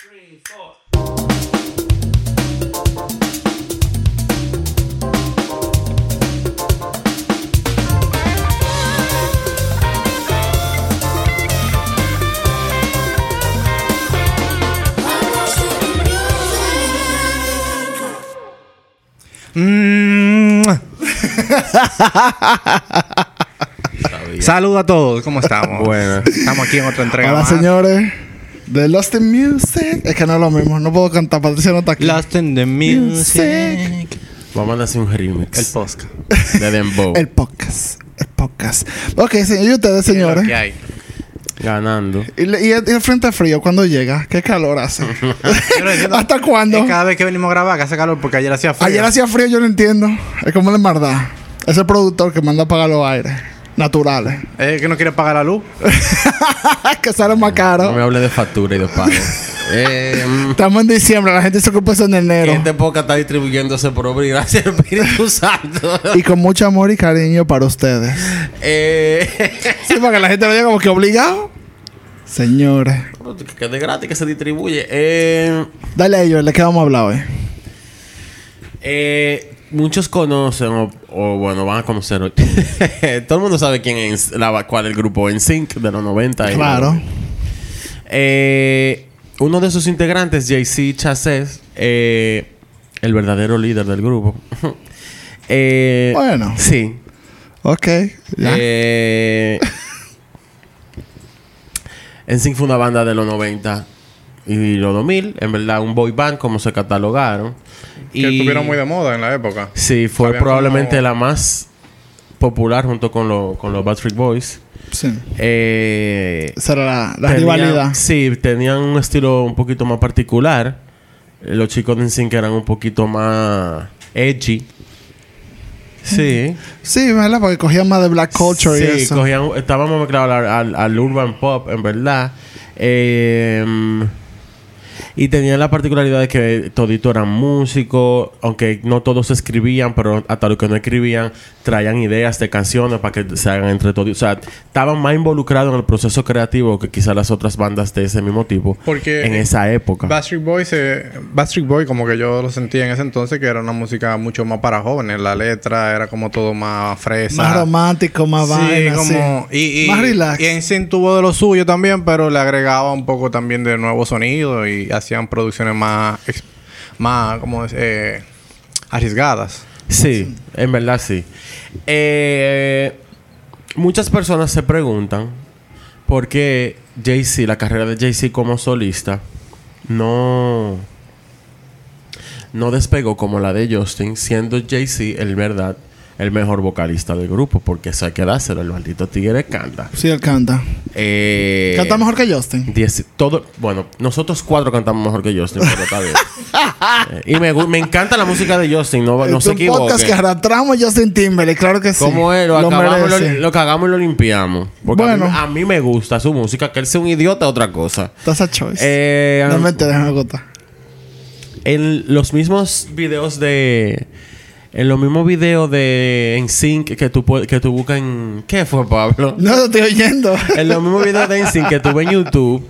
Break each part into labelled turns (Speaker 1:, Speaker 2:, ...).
Speaker 1: three, four.
Speaker 2: Mm. Saludos a todos, ¿cómo estamos?
Speaker 3: Bueno.
Speaker 2: Estamos aquí en otra entrega.
Speaker 4: Hola,
Speaker 2: más.
Speaker 4: señores. De Lost in Music. Es que no es lo mismo. No puedo cantar. Patricia no está aquí.
Speaker 2: Lost in the music.
Speaker 3: Vamos a hacer un remix.
Speaker 2: El podcast.
Speaker 3: de Dembow.
Speaker 4: El podcast. El podcast. Ok, señor. ¿Y ustedes, señores?
Speaker 2: ¿Qué hay?
Speaker 3: Ganando.
Speaker 4: ¿Y, y el, y el frente frío cuando llega? ¿Qué calor hace? ¿Hasta cuándo?
Speaker 2: Es cada vez que venimos a grabar que hace calor porque ayer hacía frío.
Speaker 4: Ayer hacía frío, yo no entiendo. Es como de maldad. Es el productor que manda a apagar los aires naturales.
Speaker 2: Es que no quiere pagar la luz.
Speaker 4: que sale más
Speaker 3: No
Speaker 4: caro.
Speaker 3: me hable de factura y de pago. eh, mm,
Speaker 4: Estamos en diciembre, la gente se ocupa eso en enero.
Speaker 3: este podcast está distribuyéndose por obra y gracias al Espíritu Santo.
Speaker 4: Y con mucho amor y cariño para ustedes.
Speaker 3: eh,
Speaker 4: Sí, para que la gente lo diga como que obligado. Señores.
Speaker 3: que de gratis que se distribuye. Eh,
Speaker 4: Dale a ellos, ¿de qué vamos a hablar hoy?
Speaker 3: eh, muchos conocen, o, o, bueno, van a conocer hoy. Todo el mundo sabe quién es, la, cuál es el grupo NSYNC de los 90. y-
Speaker 4: Claro.
Speaker 3: Eh, uno de sus integrantes, JC Chasez, eh, el verdadero líder del grupo. eh,
Speaker 4: Bueno.
Speaker 3: Sí.
Speaker 4: Ok. ya.
Speaker 3: Eh, NSYNC fue una banda de los 90 y los 2000. En verdad, un boy band, como se catalogaron.
Speaker 2: Que estuvieron muy de moda en la época.
Speaker 3: Sí, fue
Speaker 2: Sabían
Speaker 3: probablemente
Speaker 2: como-
Speaker 3: la más popular junto con, lo- con los Backstreet Boys.
Speaker 4: Sí.
Speaker 3: Eh,
Speaker 4: Esa era la, la
Speaker 3: Tenían-
Speaker 4: rivalidad.
Speaker 3: Sí, tenían un estilo un poquito más particular. Eh, Los chicos de NSYNC eran un poquito más edgy. Sí.
Speaker 4: Sí, ¿verdad? Porque cogían más de black culture y
Speaker 3: sí,
Speaker 4: eso.
Speaker 3: cogían, estábamos mezclados al, al- al urban pop, en verdad. Eh, y tenían la particularidad de que toditos eran músicos, aunque no todos escribían, pero hasta los que no escribían traían ideas de canciones para que se hagan entre todos. O sea, estaban más involucrados en el proceso creativo que quizás las otras bandas de ese mismo tipo
Speaker 2: Porque
Speaker 3: en esa época.
Speaker 2: Backstreet Boys, eh, Backstreet Boy, como que yo lo sentía en ese entonces, que era una música mucho más para jóvenes. La letra era como todo más fresa.
Speaker 4: Más romántico, más
Speaker 2: Sí,
Speaker 4: vaina,
Speaker 2: como...
Speaker 4: sí.
Speaker 2: Y, y,
Speaker 4: más relax.
Speaker 2: Y en tuvo de lo suyo también, pero le agregaba un poco también de nuevo sonido y hacían producciones más... más, como... Eh, arriesgadas.
Speaker 3: Sí, en verdad sí. Eh, muchas personas se preguntan por qué Jay-Z, la carrera de Jay-Z como solista, no, no despegó como la de Justin, siendo Jay-Z el verdad el mejor vocalista del grupo, porque eso hay que dárselo, el maldito tigre canta.
Speaker 4: Sí, él canta.
Speaker 3: Eh,
Speaker 4: Canta mejor que Justin.
Speaker 3: Diez- todo, bueno, nosotros cuatro cantamos mejor que Justin, pero está bien. Eh, y me, me encanta la música de Justin, no, no se
Speaker 4: un podcast que arrastramos Justin Timberlake, claro que sí.
Speaker 3: Como es, lo, acabamos, lo, lo cagamos y lo limpiamos. Porque a, mí,
Speaker 4: Bueno.
Speaker 3: a mí me gusta su música, que él sea un idiota otra cosa.
Speaker 4: That's a choice.
Speaker 3: Eh,
Speaker 4: no me contar.
Speaker 3: en los mismos videos de. En los mismos videos de NSYNC que tú, que tú buscas en. ¿Qué fue, Pablo?
Speaker 4: No te estoy oyendo.
Speaker 3: en los mismos videos de NSYNC que tú ves en YouTube,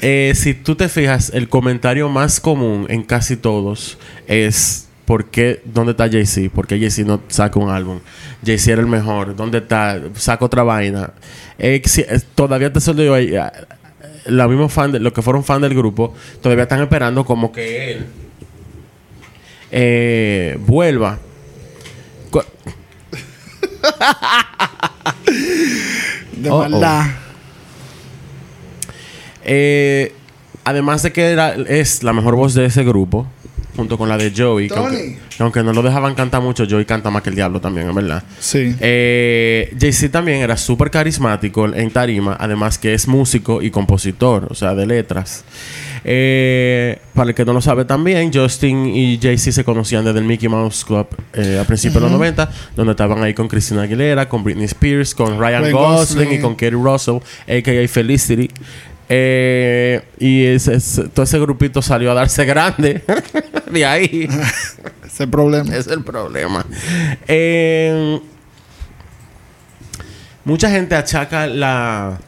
Speaker 3: eh, si tú te fijas, el comentario más común en casi todos es ¿por qué? ¿Dónde está Jay-Z? ¿Por qué Jay-Z no saca un álbum? Jay-Z era el mejor. ¿Dónde está? Saca otra vaina. Eh, si- eh, todavía te eh, eh, los mismos fans, de- los que fueron fan del grupo, todavía están esperando como que él eh, vuelva.
Speaker 4: De
Speaker 3: Oh, oh.
Speaker 4: maldad.
Speaker 3: Eh, además de que era- es la mejor voz de ese grupo, junto con la de Joey, que
Speaker 4: Tony.
Speaker 3: aunque, que aunque no lo dejaban cantar mucho, Joey canta más que el diablo también, en verdad.
Speaker 4: Sí.
Speaker 3: Eh, Jay-Z también era súper carismático en tarima, además que es músico y compositor, o sea, de letras. Eh, para el que no lo sabe también, Justin y Jay-Z se conocían desde el Mickey Mouse Club eh, a principios de los 90, donde estaban ahí con Christina Aguilera, con Britney Spears, con Ryan
Speaker 4: Ryan
Speaker 3: Gosling,
Speaker 4: Gosling.
Speaker 3: y con Kerry Russell, a.k.a. Felicity. Eh, y ese- ese- todo ese grupito salió a darse grande. de ahí.
Speaker 4: Ese problema.
Speaker 3: Es el problema. Eh, mucha gente achaca la.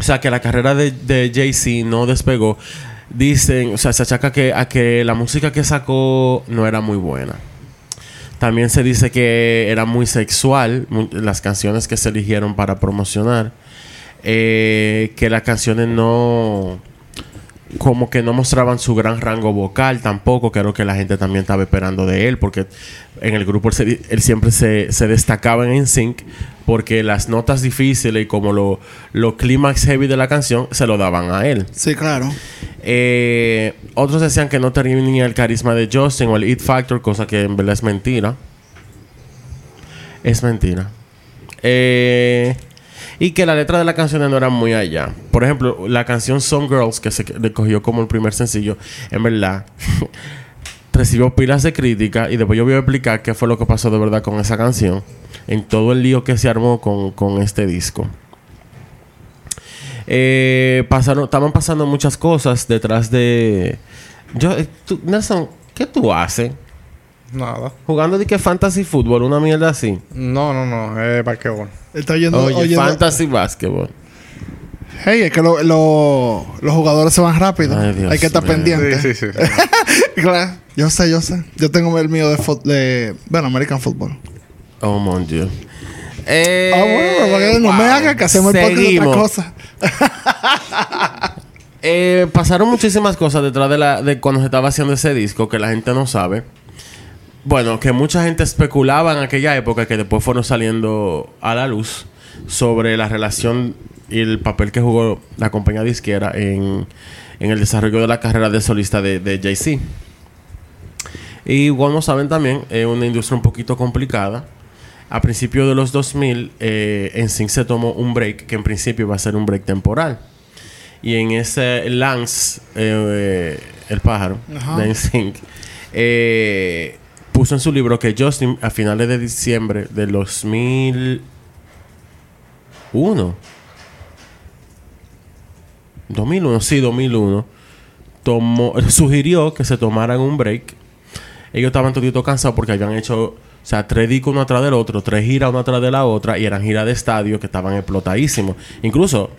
Speaker 3: O sea, que la carrera de, de Jay-Z no despegó. dicen, o sea, se achaca que, a que la música que sacó no era muy buena. También se dice que era muy sexual las canciones que se eligieron para promocionar. Eh, que las canciones no como que no mostraban su gran rango vocal tampoco, que era lo que la gente también estaba esperando de él, porque en el grupo él, siempre se, se destacaba en NSYNC porque las notas difíciles y como lo, lo clímax heavy de la canción se lo daban a él.
Speaker 4: Sí, claro.
Speaker 3: Eh, otros decían que no tenía el carisma de Justin o el It Factor, cosa que en verdad es mentira. Es mentira. Eh, y que la letra de la canción no era muy allá. Por ejemplo, la canción Some Girls, que se cogió como el primer sencillo, en verdad recibió pilas de crítica y después yo voy a explicar qué fue lo que pasó de verdad con esa canción en todo el lío que se armó con, con este disco. Eh, pasaron, estaban pasando muchas cosas detrás de. Yo, eh, Nelson, ¿qué tú haces?
Speaker 2: Nada.
Speaker 3: Jugando de que fantasy fútbol, una mierda así.
Speaker 2: No, no, no. Es basquetbol.
Speaker 4: Está oyendo.
Speaker 3: Oye,
Speaker 4: oyendo-
Speaker 3: fantasy basketball.
Speaker 4: Hey, es que lo- lo- los jugadores se van rápido.
Speaker 3: Ay, Dios
Speaker 4: Hay que estar pendiente.
Speaker 2: Sí, sí, sí.
Speaker 4: claro. Yo sé, yo sé. Yo tengo el mío de, bueno, American Football.
Speaker 3: Oh, mon Dieu. Eh,
Speaker 4: ah, bueno, para que no me
Speaker 3: wow.
Speaker 4: haga que hacemos el podcast de otra cosa.
Speaker 3: Eh, pasaron muchísimas cosas detrás de, la, de cuando se estaba haciendo ese disco que la gente no sabe. Bueno, que mucha gente especulaba en aquella época que después fueron saliendo a la luz sobre la relación y el papel que jugó la compañía disquera en, en el desarrollo de la carrera de solista de, de Jay-Z. Y como saben también, es una industria un poquito complicada. A principios de los 2000, eh, NSYNC se tomó un break que en principio iba a ser un break temporal. Y en ese Lance, eh, el pájaro
Speaker 4: Ajá.
Speaker 3: de NSYNC, eh, puso en su libro que Justin a finales de diciembre del 2001 2001, sí, 2001 tomó, sugirió que se tomaran un break ellos estaban toditos cansados porque habían hecho, o sea, tres discos uno atrás del otro, tres giras una atrás de la otra, y eran giras de estadio que estaban explotadísimos. Incluso,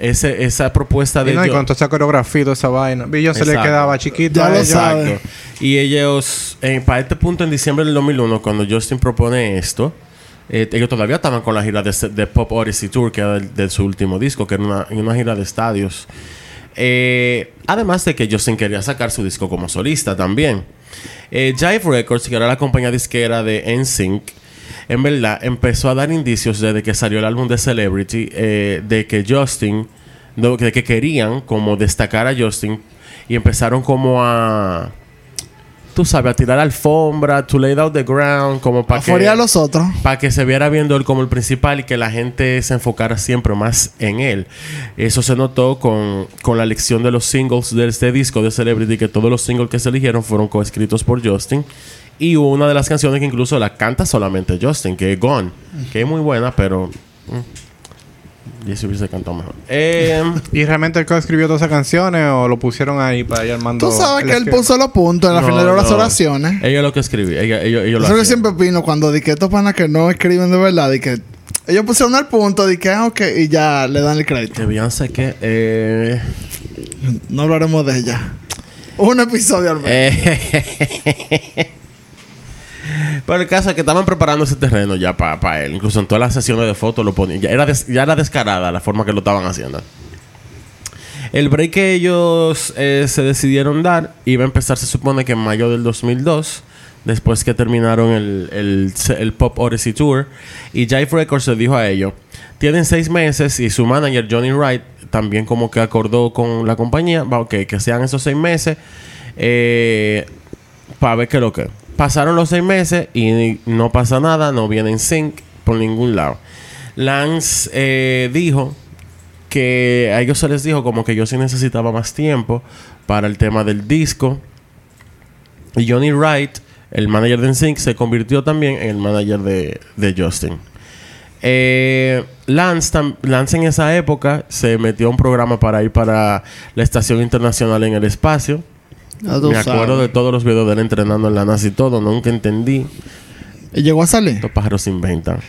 Speaker 3: ese, esa propuesta de
Speaker 2: Y no, y
Speaker 3: ellos-
Speaker 2: con toda esa coreografía y toda esa vaina. Billion se le quedaba chiquito.
Speaker 4: Ya
Speaker 2: a
Speaker 4: lo
Speaker 2: ellos.
Speaker 4: sabe.
Speaker 3: Exacto. Y ellos, eh, para este punto, en diciembre del 2001, cuando Justin propone esto, eh, ellos todavía estaban con la gira de, de Pop Odyssey Tour, que era del- de su último disco, que era una, una gira de estadios. Eh, además de que Justin quería sacar su disco como solista también. Eh, Jive Records, que era la compañía disquera de NSYNC, en verdad empezó a dar indicios desde que salió el álbum de Celebrity eh, de que Justin, de que querían como destacar a Justin y empezaron como a, tú sabes, a tirar alfombra, to lay out the ground, como para que
Speaker 4: Afuera a los otros.
Speaker 3: para que se viera viendo él como el principal y que la gente se enfocara siempre más en él. Eso se notó con, con la elección de los singles de este disco de Celebrity, que todos los singles que se eligieron fueron coescritos por Justin. Y hubo una de las canciones que incluso la canta solamente Justin, que es Gone, que es muy buena, pero... mm, Y si hubiese cantado mejor. Eh,
Speaker 2: ¿Y realmente él escribió todas esas canciones o lo pusieron ahí para ir armando?
Speaker 4: Tú sabes que él
Speaker 2: esquema?
Speaker 4: puso los puntos en la
Speaker 3: no,
Speaker 4: final de las
Speaker 3: no.
Speaker 4: oraciones.
Speaker 3: Ella lo que escribí. Ella, ellos, ellos lo
Speaker 4: Eso que
Speaker 3: hacían.
Speaker 4: siempre opino cuando di que estos panas que no escriben de verdad, y que ellos pusieron el punto, di que ah, ok, y ya le dan el crédito.
Speaker 3: De Beyoncé que... Eh,
Speaker 4: No hablaremos de ella. Un episodio al menos.
Speaker 3: Pero el caso es que estaban preparando ese terreno ya para él. Incluso en todas las sesiones de fotos lo ponían. Ya era, des- ya era descarada la forma que lo estaban haciendo. El break que ellos eh, se decidieron dar iba a empezar, se supone que en mayo del 2002. Después que terminaron el, el, el Pop Odyssey Tour. Y Jive Records le dijo a ellos: Tienen seis meses. Y su manager, Johnny Wright, también como que acordó con la compañía. Ok, que sean esos seis meses. Eh, para ver qué es lo que. Pasaron los seis meses y no pasa nada, no viene en sync por ningún lado. Lance eh, dijo que a ellos se les dijo como que yo sí necesitaba más tiempo para el tema del disco. Y Johnny Wright, el manager de NSYNC, se convirtió también en el manager de, Justin. Eh, Lance, Lance en esa época se metió a un programa para ir para la Estación Internacional en el Espacio. Me acuerdo de todos los videos de él entrenando en la NASA y todo. Nunca entendí.
Speaker 4: ¿Y llegó a salir?
Speaker 3: Estos pájaros se inventan.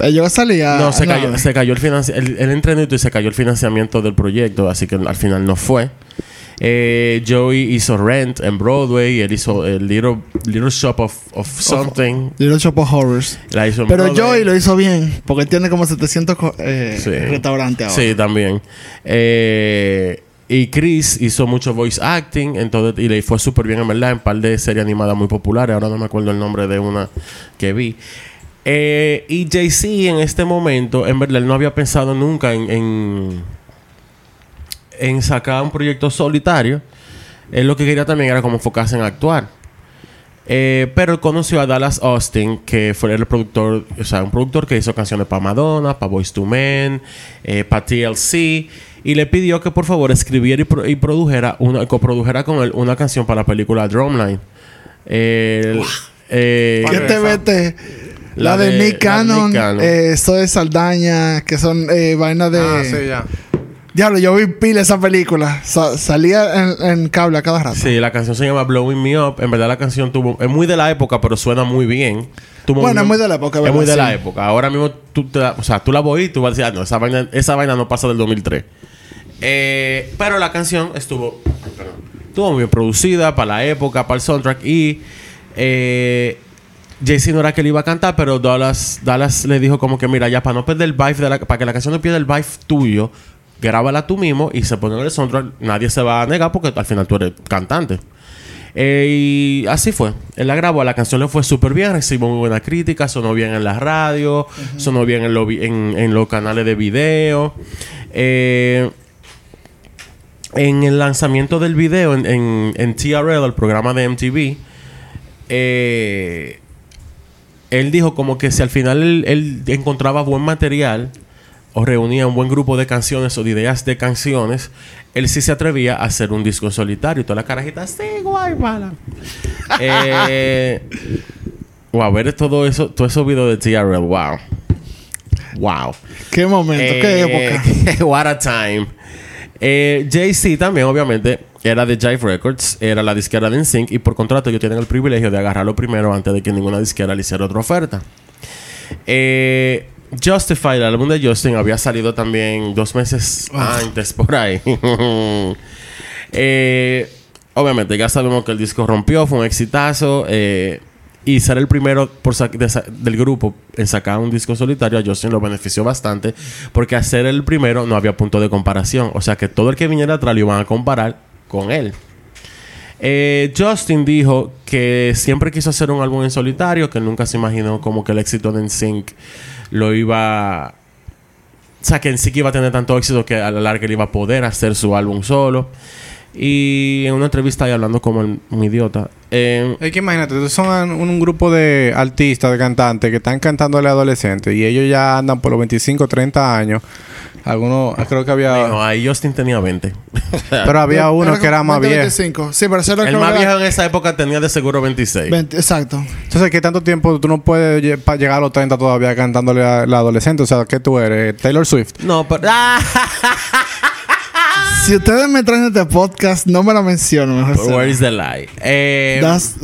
Speaker 4: ¿Él llegó a salir a-
Speaker 3: no, se cayó, se cayó el financiamiento. Él, entrenó y se cayó el financiamiento del proyecto. Así que al final no fue. Eh, Joey hizo Rent en Broadway. Él hizo el Little, Little Shop of, of Something.
Speaker 4: Little Shop of Horrors.
Speaker 3: La hizo en
Speaker 4: Pero
Speaker 3: Broadway.
Speaker 4: Joey lo hizo bien, porque tiene como 700 co- eh,
Speaker 3: Sí.
Speaker 4: restaurantes ahora.
Speaker 3: Sí, también. Eh, y Chris hizo mucho voice acting entonces, y le fue súper bien, en verdad, en par de series animadas muy populares. Ahora no me acuerdo el nombre de una que vi. Eh, y Jay-Z en este momento, en verdad, él no había pensado nunca en, en, sacar un proyecto solitario. Él lo que quería también era como enfocarse en actuar. Eh, pero conoció a Dallas Austin, que fue el productor, o sea, un productor que hizo canciones para Madonna, para Boys to Men, eh, para TLC, y le pidió que por favor escribiera y, pro- y produjera una, coprodujera con él una canción para la película Drumline. El- eh,
Speaker 4: ¿Qué te vete? La,
Speaker 3: La
Speaker 4: de,
Speaker 3: de-
Speaker 4: Nick Cannon,
Speaker 3: Cannon.
Speaker 4: eh, Zoe Saldaña, que son eh, vainas de...
Speaker 2: Ah, sí, ya.
Speaker 4: Diablo, yo vi pila esa película. Sa- salía en, en cable a cada rato.
Speaker 3: Sí, la canción se llama Blowing Me Up. En verdad la canción tuvo... Es muy de la época, pero suena muy bien. Tuvo
Speaker 4: Bueno,
Speaker 3: un-
Speaker 4: es muy de la época,
Speaker 3: Es
Speaker 4: ¿verdad?
Speaker 3: muy de la época. Ahora mismo tú, te la- o sea, tú la voy y tú vas a decir, ah, no, esa vaina, esa vaina no pasa del 2003. Eh, pero la canción estuvo... perdón. estuvo muy bien producida para la época, para el soundtrack. Y... Eh, Jay-Z no era que le iba a cantar, pero Dallas, Dallas le dijo como que, mira, ya para no perder el vibe de la... Para que la canción no pierda el vibe tuyo, grábala tú mismo y se pone en el soundtrack. Nadie se va a negar porque al final tú eres cantante. Eh, y así fue. Él la grabó, la canción le fue súper bien, recibió muy buena crítica, sonó bien en la radio, sonó bien en, lo en los canales de video. Eh, en el lanzamiento del video en, en, en TRL, el programa de MTV, eh, él dijo como que si al final él, él encontraba buen material o reunía un buen grupo de canciones o de ideas de canciones, él sí se atrevía a hacer un disco solitario. Y toda la carajita, sí, guay, mala. eh, wow, ver todo eso, todos esos videos de TRL, wow. Wow.
Speaker 4: Qué momento, qué
Speaker 3: Eh,
Speaker 4: época.
Speaker 3: what a time. Eh, Jay-Z también, obviamente, era de Jive Records, era la disquera de NSYNC y por contrato ellos tienen el privilegio de agarrarlo primero antes de que ninguna disquera le hiciera otra oferta. Eh, Justified, el álbum de Justin, había salido también dos meses antes por ahí. Eh, obviamente, ya sabemos que el disco rompió, fue un exitazo. eh, y ser el primero por del grupo en sacar un disco solitario a Justin lo benefició bastante. Porque al ser el primero no había punto de comparación. O sea que todo el que viniera atrás lo iban a comparar con él. Eh, Justin dijo que siempre quiso hacer un álbum en solitario, que nunca se imaginó como que el éxito de NSYNC lo iba... O sea, que NSYNC iba a tener tanto éxito que a la larga él iba a poder hacer su álbum solo. Y en una entrevista ahí hablando como el- un idiota. eh,
Speaker 2: Es que imagínate, tú son un, un grupo de artistas, de cantantes que están cantándole a adolescentes y ellos ya andan por los 25, 30 años. Algunos, creo que había.
Speaker 3: no, ahí Justin tenía 20.
Speaker 2: pero había uno que era más viejo.
Speaker 4: 25. Sí, pero
Speaker 3: el más
Speaker 4: era
Speaker 3: viejo en esa época tenía de seguro 26.
Speaker 4: 20, exacto.
Speaker 2: Entonces, ¿qué tanto tiempo tú no puedes llegar a los 30 todavía cantándole a la adolescente? O sea, ¿qué tú eres? Taylor Swift.
Speaker 3: No, pero...
Speaker 4: Si ustedes me traen este podcast, no me lo menciono. Mejor sea.
Speaker 3: Where is the lie? Eh,
Speaker 4: That's-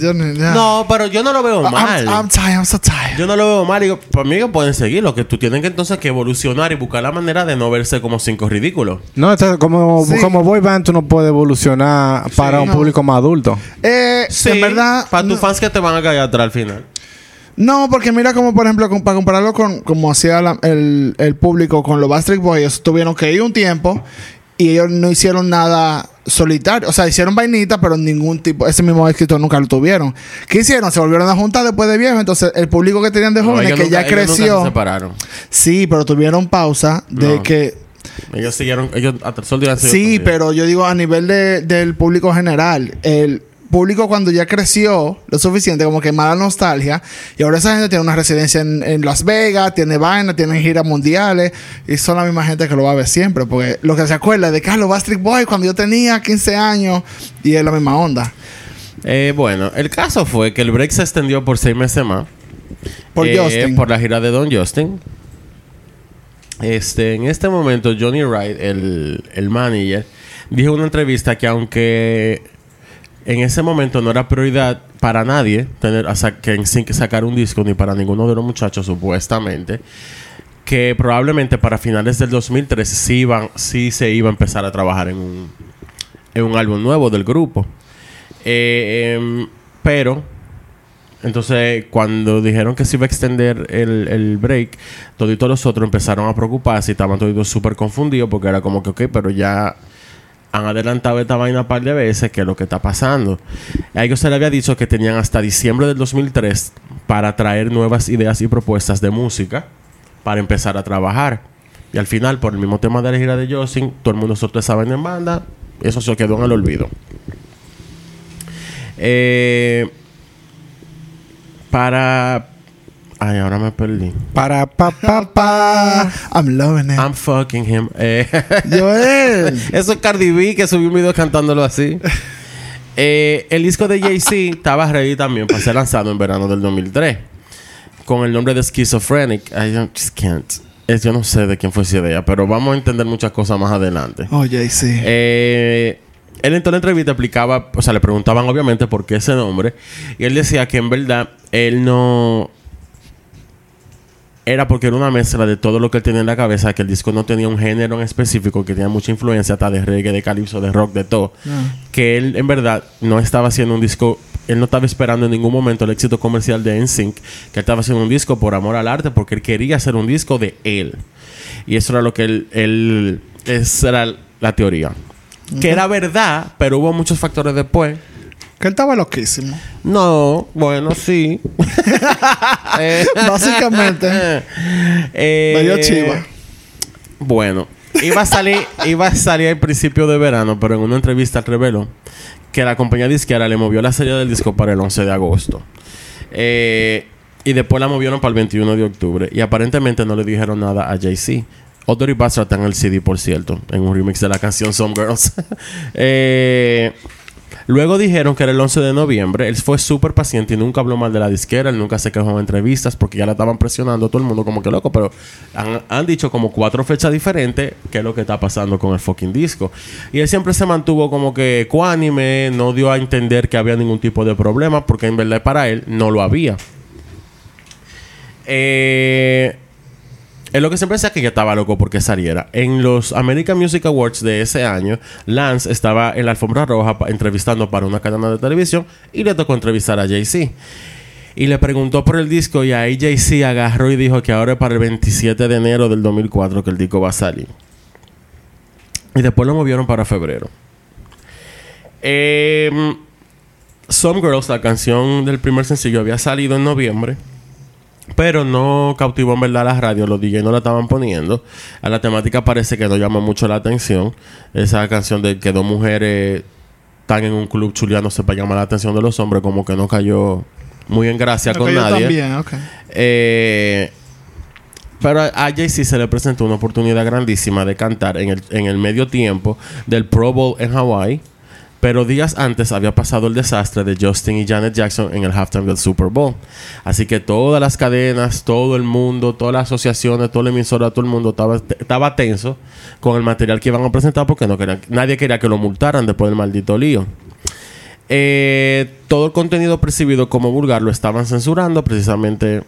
Speaker 4: yo no,
Speaker 3: pero yo no lo veo mal.
Speaker 4: I'm tired, I'm so tired.
Speaker 3: Yo no lo veo mal. Digo, para mí que pueden seguir. Lo que tú tienes que entonces que evolucionar y buscar la manera de no verse como cinco ridículos.
Speaker 2: No, esto es como,
Speaker 4: Sí.
Speaker 2: como boy band, tú no puedes evolucionar para un
Speaker 4: no.
Speaker 2: público más adulto.
Speaker 4: Eh, en verdad.
Speaker 3: Para tus
Speaker 4: no-
Speaker 3: fans que te van a caer atrás al final.
Speaker 4: No, porque mira como por ejemplo, con- para compararlo con como hacía la- el, el público con los Backstreet Boys, ellos tuvieron que ir un tiempo y ellos no hicieron nada solitario. O sea, hicieron vainita, pero ningún tipo, ese mismo éxito nunca lo tuvieron. ¿Qué hicieron? Se volvieron a juntar después de viejo. Entonces, el público que tenían de jóvenes, que
Speaker 3: nunca-
Speaker 4: ya
Speaker 3: ellos nunca se
Speaker 4: creció.
Speaker 3: separaron.
Speaker 4: Sí, pero tuvieron pausa de
Speaker 3: No.
Speaker 4: que
Speaker 3: Ellos siguieron. Ellos hasta el sol de
Speaker 4: Sí, pero yo digo a nivel de- del público general, el público cuando ya creció lo suficiente, como que mala nostalgia, y ahora esa gente tiene una residencia en, en Las Vegas, tiene vaina, tiene giras mundiales, y son la misma gente que lo va a ver siempre, porque lo que se acuerda de Carlos Bastric Boy cuando yo tenía 15 años, y es la misma onda.
Speaker 3: Eh, bueno, el caso fue que el break se extendió por seis meses más.
Speaker 4: Por
Speaker 3: Eh,
Speaker 4: Justin.
Speaker 3: Por la gira de Don Justin. Este, en este momento, Johnny Wright, el, el manager, dijo en una entrevista que aunque en ese momento no era prioridad para nadie tener que sin sacar un disco ni para ninguno de los muchachos supuestamente que probablemente para finales del 2013 sí iban sí se iba a empezar a trabajar en un en un álbum nuevo del grupo. Eh, em, pero, entonces, cuando dijeron que se iba a extender el, el break, todos los otros empezaron a preocuparse y estaban todos súper confundidos porque era como que, ok, pero ya han adelantado esta vaina un par de veces, que es lo que está pasando. A ellos se les había dicho que tenían hasta diciembre del 2003 para traer nuevas ideas y propuestas de música para empezar a trabajar. Y al final, por el mismo tema de la gira de Justin, todo el mundo soltó esa vaina en banda, eso se quedó en el olvido. Eh, para. Ay, ahora me perdí.
Speaker 2: Para pa pa pa.
Speaker 4: I'm loving it.
Speaker 3: I'm fucking him. Eh,
Speaker 4: Joel.
Speaker 3: Eso es Cardi B que subió un video cantándolo así. Eh, el disco de Jay-Z estaba ready también para ser lanzado en verano del 2003. Con el nombre de Schizophrenic. I don't- just can't. Es- yo no sé de quién fue esa idea, pero vamos a entender muchas cosas más adelante.
Speaker 4: Sí.
Speaker 3: Eh, él en toda la entrevista explicaba, o sea, le preguntaban obviamente por qué ese nombre. Y él decía que en verdad él no. Era porque era una mezcla de todo lo que él tenía en la cabeza, que el disco no tenía un género en específico, que tenía mucha influencia hasta de reggae, de calipso, de rock, de todo.
Speaker 4: Ah.
Speaker 3: Que él en verdad no estaba haciendo un disco, él no estaba esperando en ningún momento el éxito comercial de NSYNC, que él estaba haciendo un disco por amor al arte, porque él quería hacer un disco de él. Y eso era lo que él, él esa era la teoría. Que era verdad, pero hubo muchos factores después.
Speaker 4: Que él estaba loquísimo.
Speaker 3: No, bueno, sí. Eh,
Speaker 4: Básicamente.
Speaker 3: eh,
Speaker 4: Medio chiva.
Speaker 3: Bueno, iba a salir, iba a salir al principio de verano, pero en una entrevista reveló que la compañía disquera le movió la serie del disco para el 11 de agosto. Eh, y después la movieron para el 21 de octubre. Y aparentemente no le dijeron nada a Jay-Z. Y Bastard está en el CD, por cierto, en un remix de la canción Some Girls. Eh, Luego dijeron que era el 11 de noviembre. Él fue súper paciente y nunca habló mal de la disquera. Él nunca se quejó en entrevistas porque ya la estaban presionando todo el mundo como que loco. Pero han, dicho como cuatro fechas diferentes qué es lo que está pasando con el fucking disco. Y él siempre se mantuvo como que ecuánime. No dio a entender que había ningún tipo de problema porque en verdad para él no lo había. Eh... Es lo que siempre decía que ya estaba loco porque saliera. En los American Music Awards de ese año, Lance estaba en la alfombra roja entrevistando para una cadena de televisión y le tocó entrevistar a Jay-Z. Y le preguntó por el disco y ahí Jay-Z agarró y dijo que ahora es para el 27 de enero del 2004 que el disco va a salir. Y después lo movieron para febrero. Em, Some Girls, la canción del primer sencillo, había salido en noviembre. Pero no cautivó en verdad la radio, los DJ no la estaban poniendo. A la temática parece que no llama mucho la atención. Esa canción de que dos mujeres están en un club chuleándose para llamar la atención de los hombres, como que no cayó muy en gracia con nadie.
Speaker 4: también, ok.
Speaker 3: Eh, pero a Jay-Z se le presentó una oportunidad grandísima de cantar en el, en el medio tiempo del Pro Bowl en Hawaii. Pero días antes había pasado el desastre de Justin y Janet Jackson en el halftime del Super Bowl. Así que todas las cadenas, todo el mundo, todas las asociaciones, toda la emisora, todo el mundo estaba, tenso con el material que iban a presentar porque no nadie quería que lo multaran después del maldito lío. Eh, todo el contenido percibido como vulgar lo estaban censurando precisamente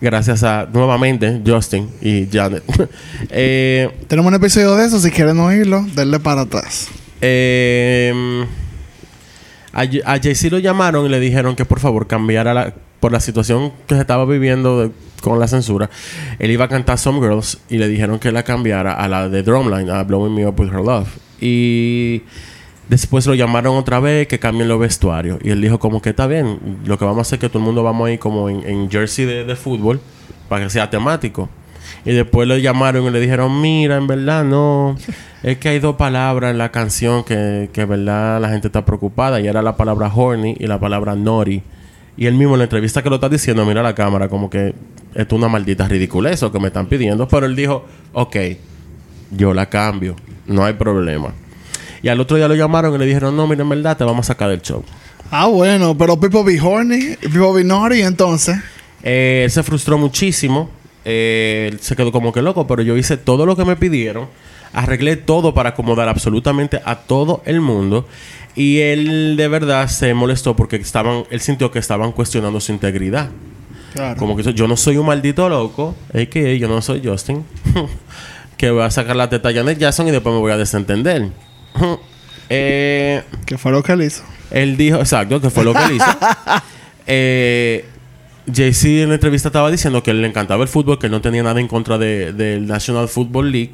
Speaker 3: gracias a nuevamente Justin y Janet. eh,
Speaker 4: Tenemos un episodio de eso. Si quieren oírlo, denle para atrás.
Speaker 3: Eh, a, Jay-Z lo llamaron y le dijeron que por favor cambiara la, por la situación que se estaba viviendo con la censura. Él iba a cantar Some Girls y le dijeron que la cambiara a la de Drumline, a Blowing Me Up With Her Love. Y después lo llamaron otra vez que cambien los vestuarios. Y él dijo como que está bien, lo que vamos a hacer es que todo el mundo vamos a ir como en, jersey de fútbol para que sea temático. Y después lo llamaron y le dijeron, mira, en verdad no. Es que hay dos palabras en la canción que, que en verdad la gente está preocupada. Y era la palabra horny y la palabra naughty. Y él mismo en la entrevista que lo está diciendo, mira la cámara, como que esto es una maldita ridiculez eso que me están pidiendo. Pero él dijo, ok, yo la cambio, no hay problema. Y al otro día lo llamaron y le dijeron, no, mira, en verdad te vamos a sacar del show.
Speaker 4: Ah, bueno. Pero people be horny. People be naughty. Entonces.
Speaker 3: Eh, él se frustró muchísimo. Eh, se quedó como que loco, pero yo hice todo lo que me pidieron. Arreglé todo para acomodar absolutamente a todo el mundo. Y él de verdad se molestó porque estaban, él sintió que estaban cuestionando su integridad.
Speaker 4: Claro.
Speaker 3: Como que yo no soy un maldito loco, que yo no soy Justin, que voy a sacar la teta a Janet Jackson y después me voy a desentender. Eh,
Speaker 4: ¿Qué fue lo que él hizo?
Speaker 3: él dijo, exacto, que fue lo que él hizo. eh, Jay-Z en la entrevista estaba diciendo que él le encantaba el fútbol, que él no tenía nada en contra de- del National Football League,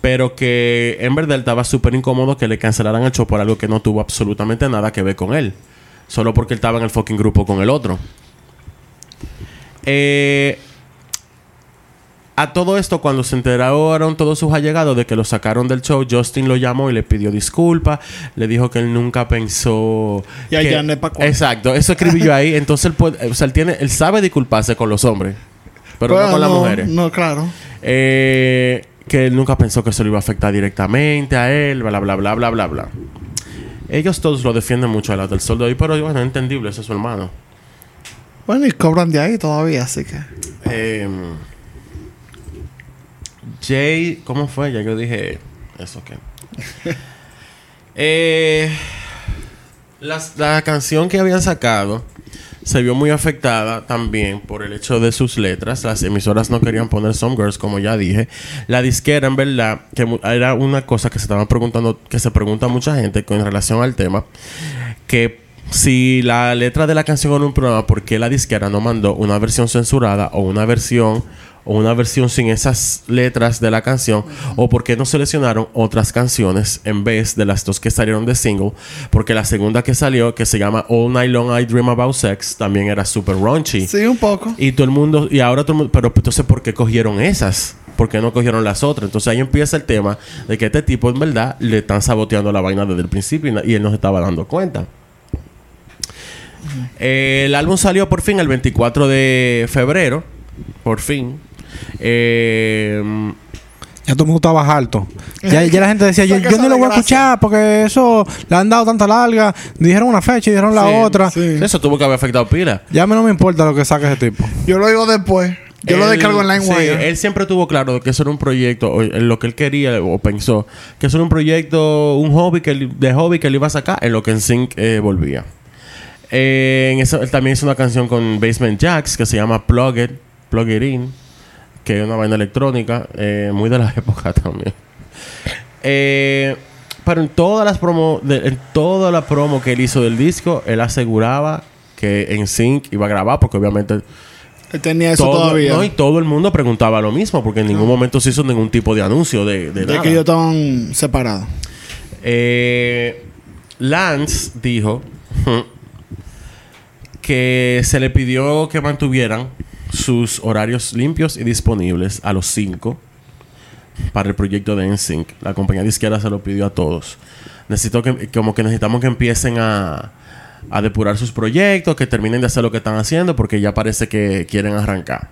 Speaker 3: pero que en verdad él estaba súper incómodo que le cancelaran el show por algo que no tuvo absolutamente nada que ver con él. Solo porque él estaba en el fucking grupo con el otro. Eh, a todo esto, cuando se enteraron todos sus allegados de que lo sacaron del show, Justin lo llamó y le pidió disculpas. Le dijo que él nunca pensó.
Speaker 4: Y
Speaker 3: que-
Speaker 4: pa' cuándo.
Speaker 3: Exacto, eso escribí yo ahí. Entonces él puede, o sea, él tiene, él sabe disculparse con los hombres, pero no con las mujeres.
Speaker 4: No, claro.
Speaker 3: Eh, que él nunca pensó que eso le iba a afectar directamente a él, bla, bla, bla, bla, bla, bla. Ellos todos lo defienden mucho a la del sol de hoy, pero bueno, es entendible, ese es su hermano.
Speaker 4: Bueno, y cobran de ahí todavía, así que.
Speaker 3: Eh, Jay, ¿cómo fue? Ya yo dije eso que. eh, la canción que habían sacado se vio muy afectada también por el hecho de sus letras. Las emisoras no querían poner Some Girls, como ya dije. La disquera, en verdad, que era una cosa que se estaban preguntando, que se pregunta mucha gente con relación al tema, que si la letra de la canción era un problema, ¿por qué la disquera no mandó una versión censurada o una versión o una versión sin esas letras de la canción o por qué no seleccionaron otras canciones en vez de las dos que salieron de single porque la segunda que salió que se llama All Night Long I Dream About Sex también era super raunchy
Speaker 4: Sí, un poco.
Speaker 3: y todo el mundo y ahora todo el mundo pero entonces ¿por qué cogieron esas? ¿Por qué no cogieron las otras? Entonces ahí empieza el tema de que este tipo en verdad le están saboteando la vaina desde el principio y, él no se estaba dando cuenta. Eh, el álbum salió por fin el 24 de febrero. Por fin. Eh,
Speaker 2: Ya todo el mundo estaba harto. Ya, ya la gente decía, yo, yo no lo voy a escuchar porque eso le han dado tanta larga. Dijeron una fecha y dijeron la
Speaker 3: Sí,
Speaker 2: otra.
Speaker 4: sí.
Speaker 3: Eso tuvo que haber afectado pila.
Speaker 2: Ya a mí no me importa lo que saque ese tipo.
Speaker 4: Yo lo digo después. Yo lo
Speaker 3: Él-
Speaker 4: descargo en
Speaker 3: sí,
Speaker 4: LimeWire.
Speaker 3: él siempre tuvo claro que eso era un proyecto, o lo que él quería o pensó, que eso era un proyecto, un hobby que él- de hobby que él iba a sacar en lo que en Sync eh, volvía. Eh, en eso, él también hizo una canción con Basement Jacks que se llama Plug It, Plug It In, que es una vaina electrónica, eh, muy de la época también. Eh, pero en todas las promo, de- en toda la promo que él hizo del disco, él aseguraba que en Sync iba a grabar, porque obviamente
Speaker 4: Él tenía eso
Speaker 3: todo,
Speaker 4: todavía.
Speaker 3: no, y todo el mundo preguntaba lo mismo, porque en ningún momento se hizo ningún tipo de anuncio de, de
Speaker 4: de
Speaker 3: nada.
Speaker 4: que ellos estaban separados.
Speaker 3: Eh, Lance dijo que se le pidió que mantuvieran sus horarios limpios y disponibles a los cinco para el proyecto de NSYNC. La compañía disquera se lo pidió a todos. Necesito que, como que necesitamos que empiecen a, a depurar sus proyectos, que terminen de hacer lo que están haciendo, porque ya parece que quieren arrancar.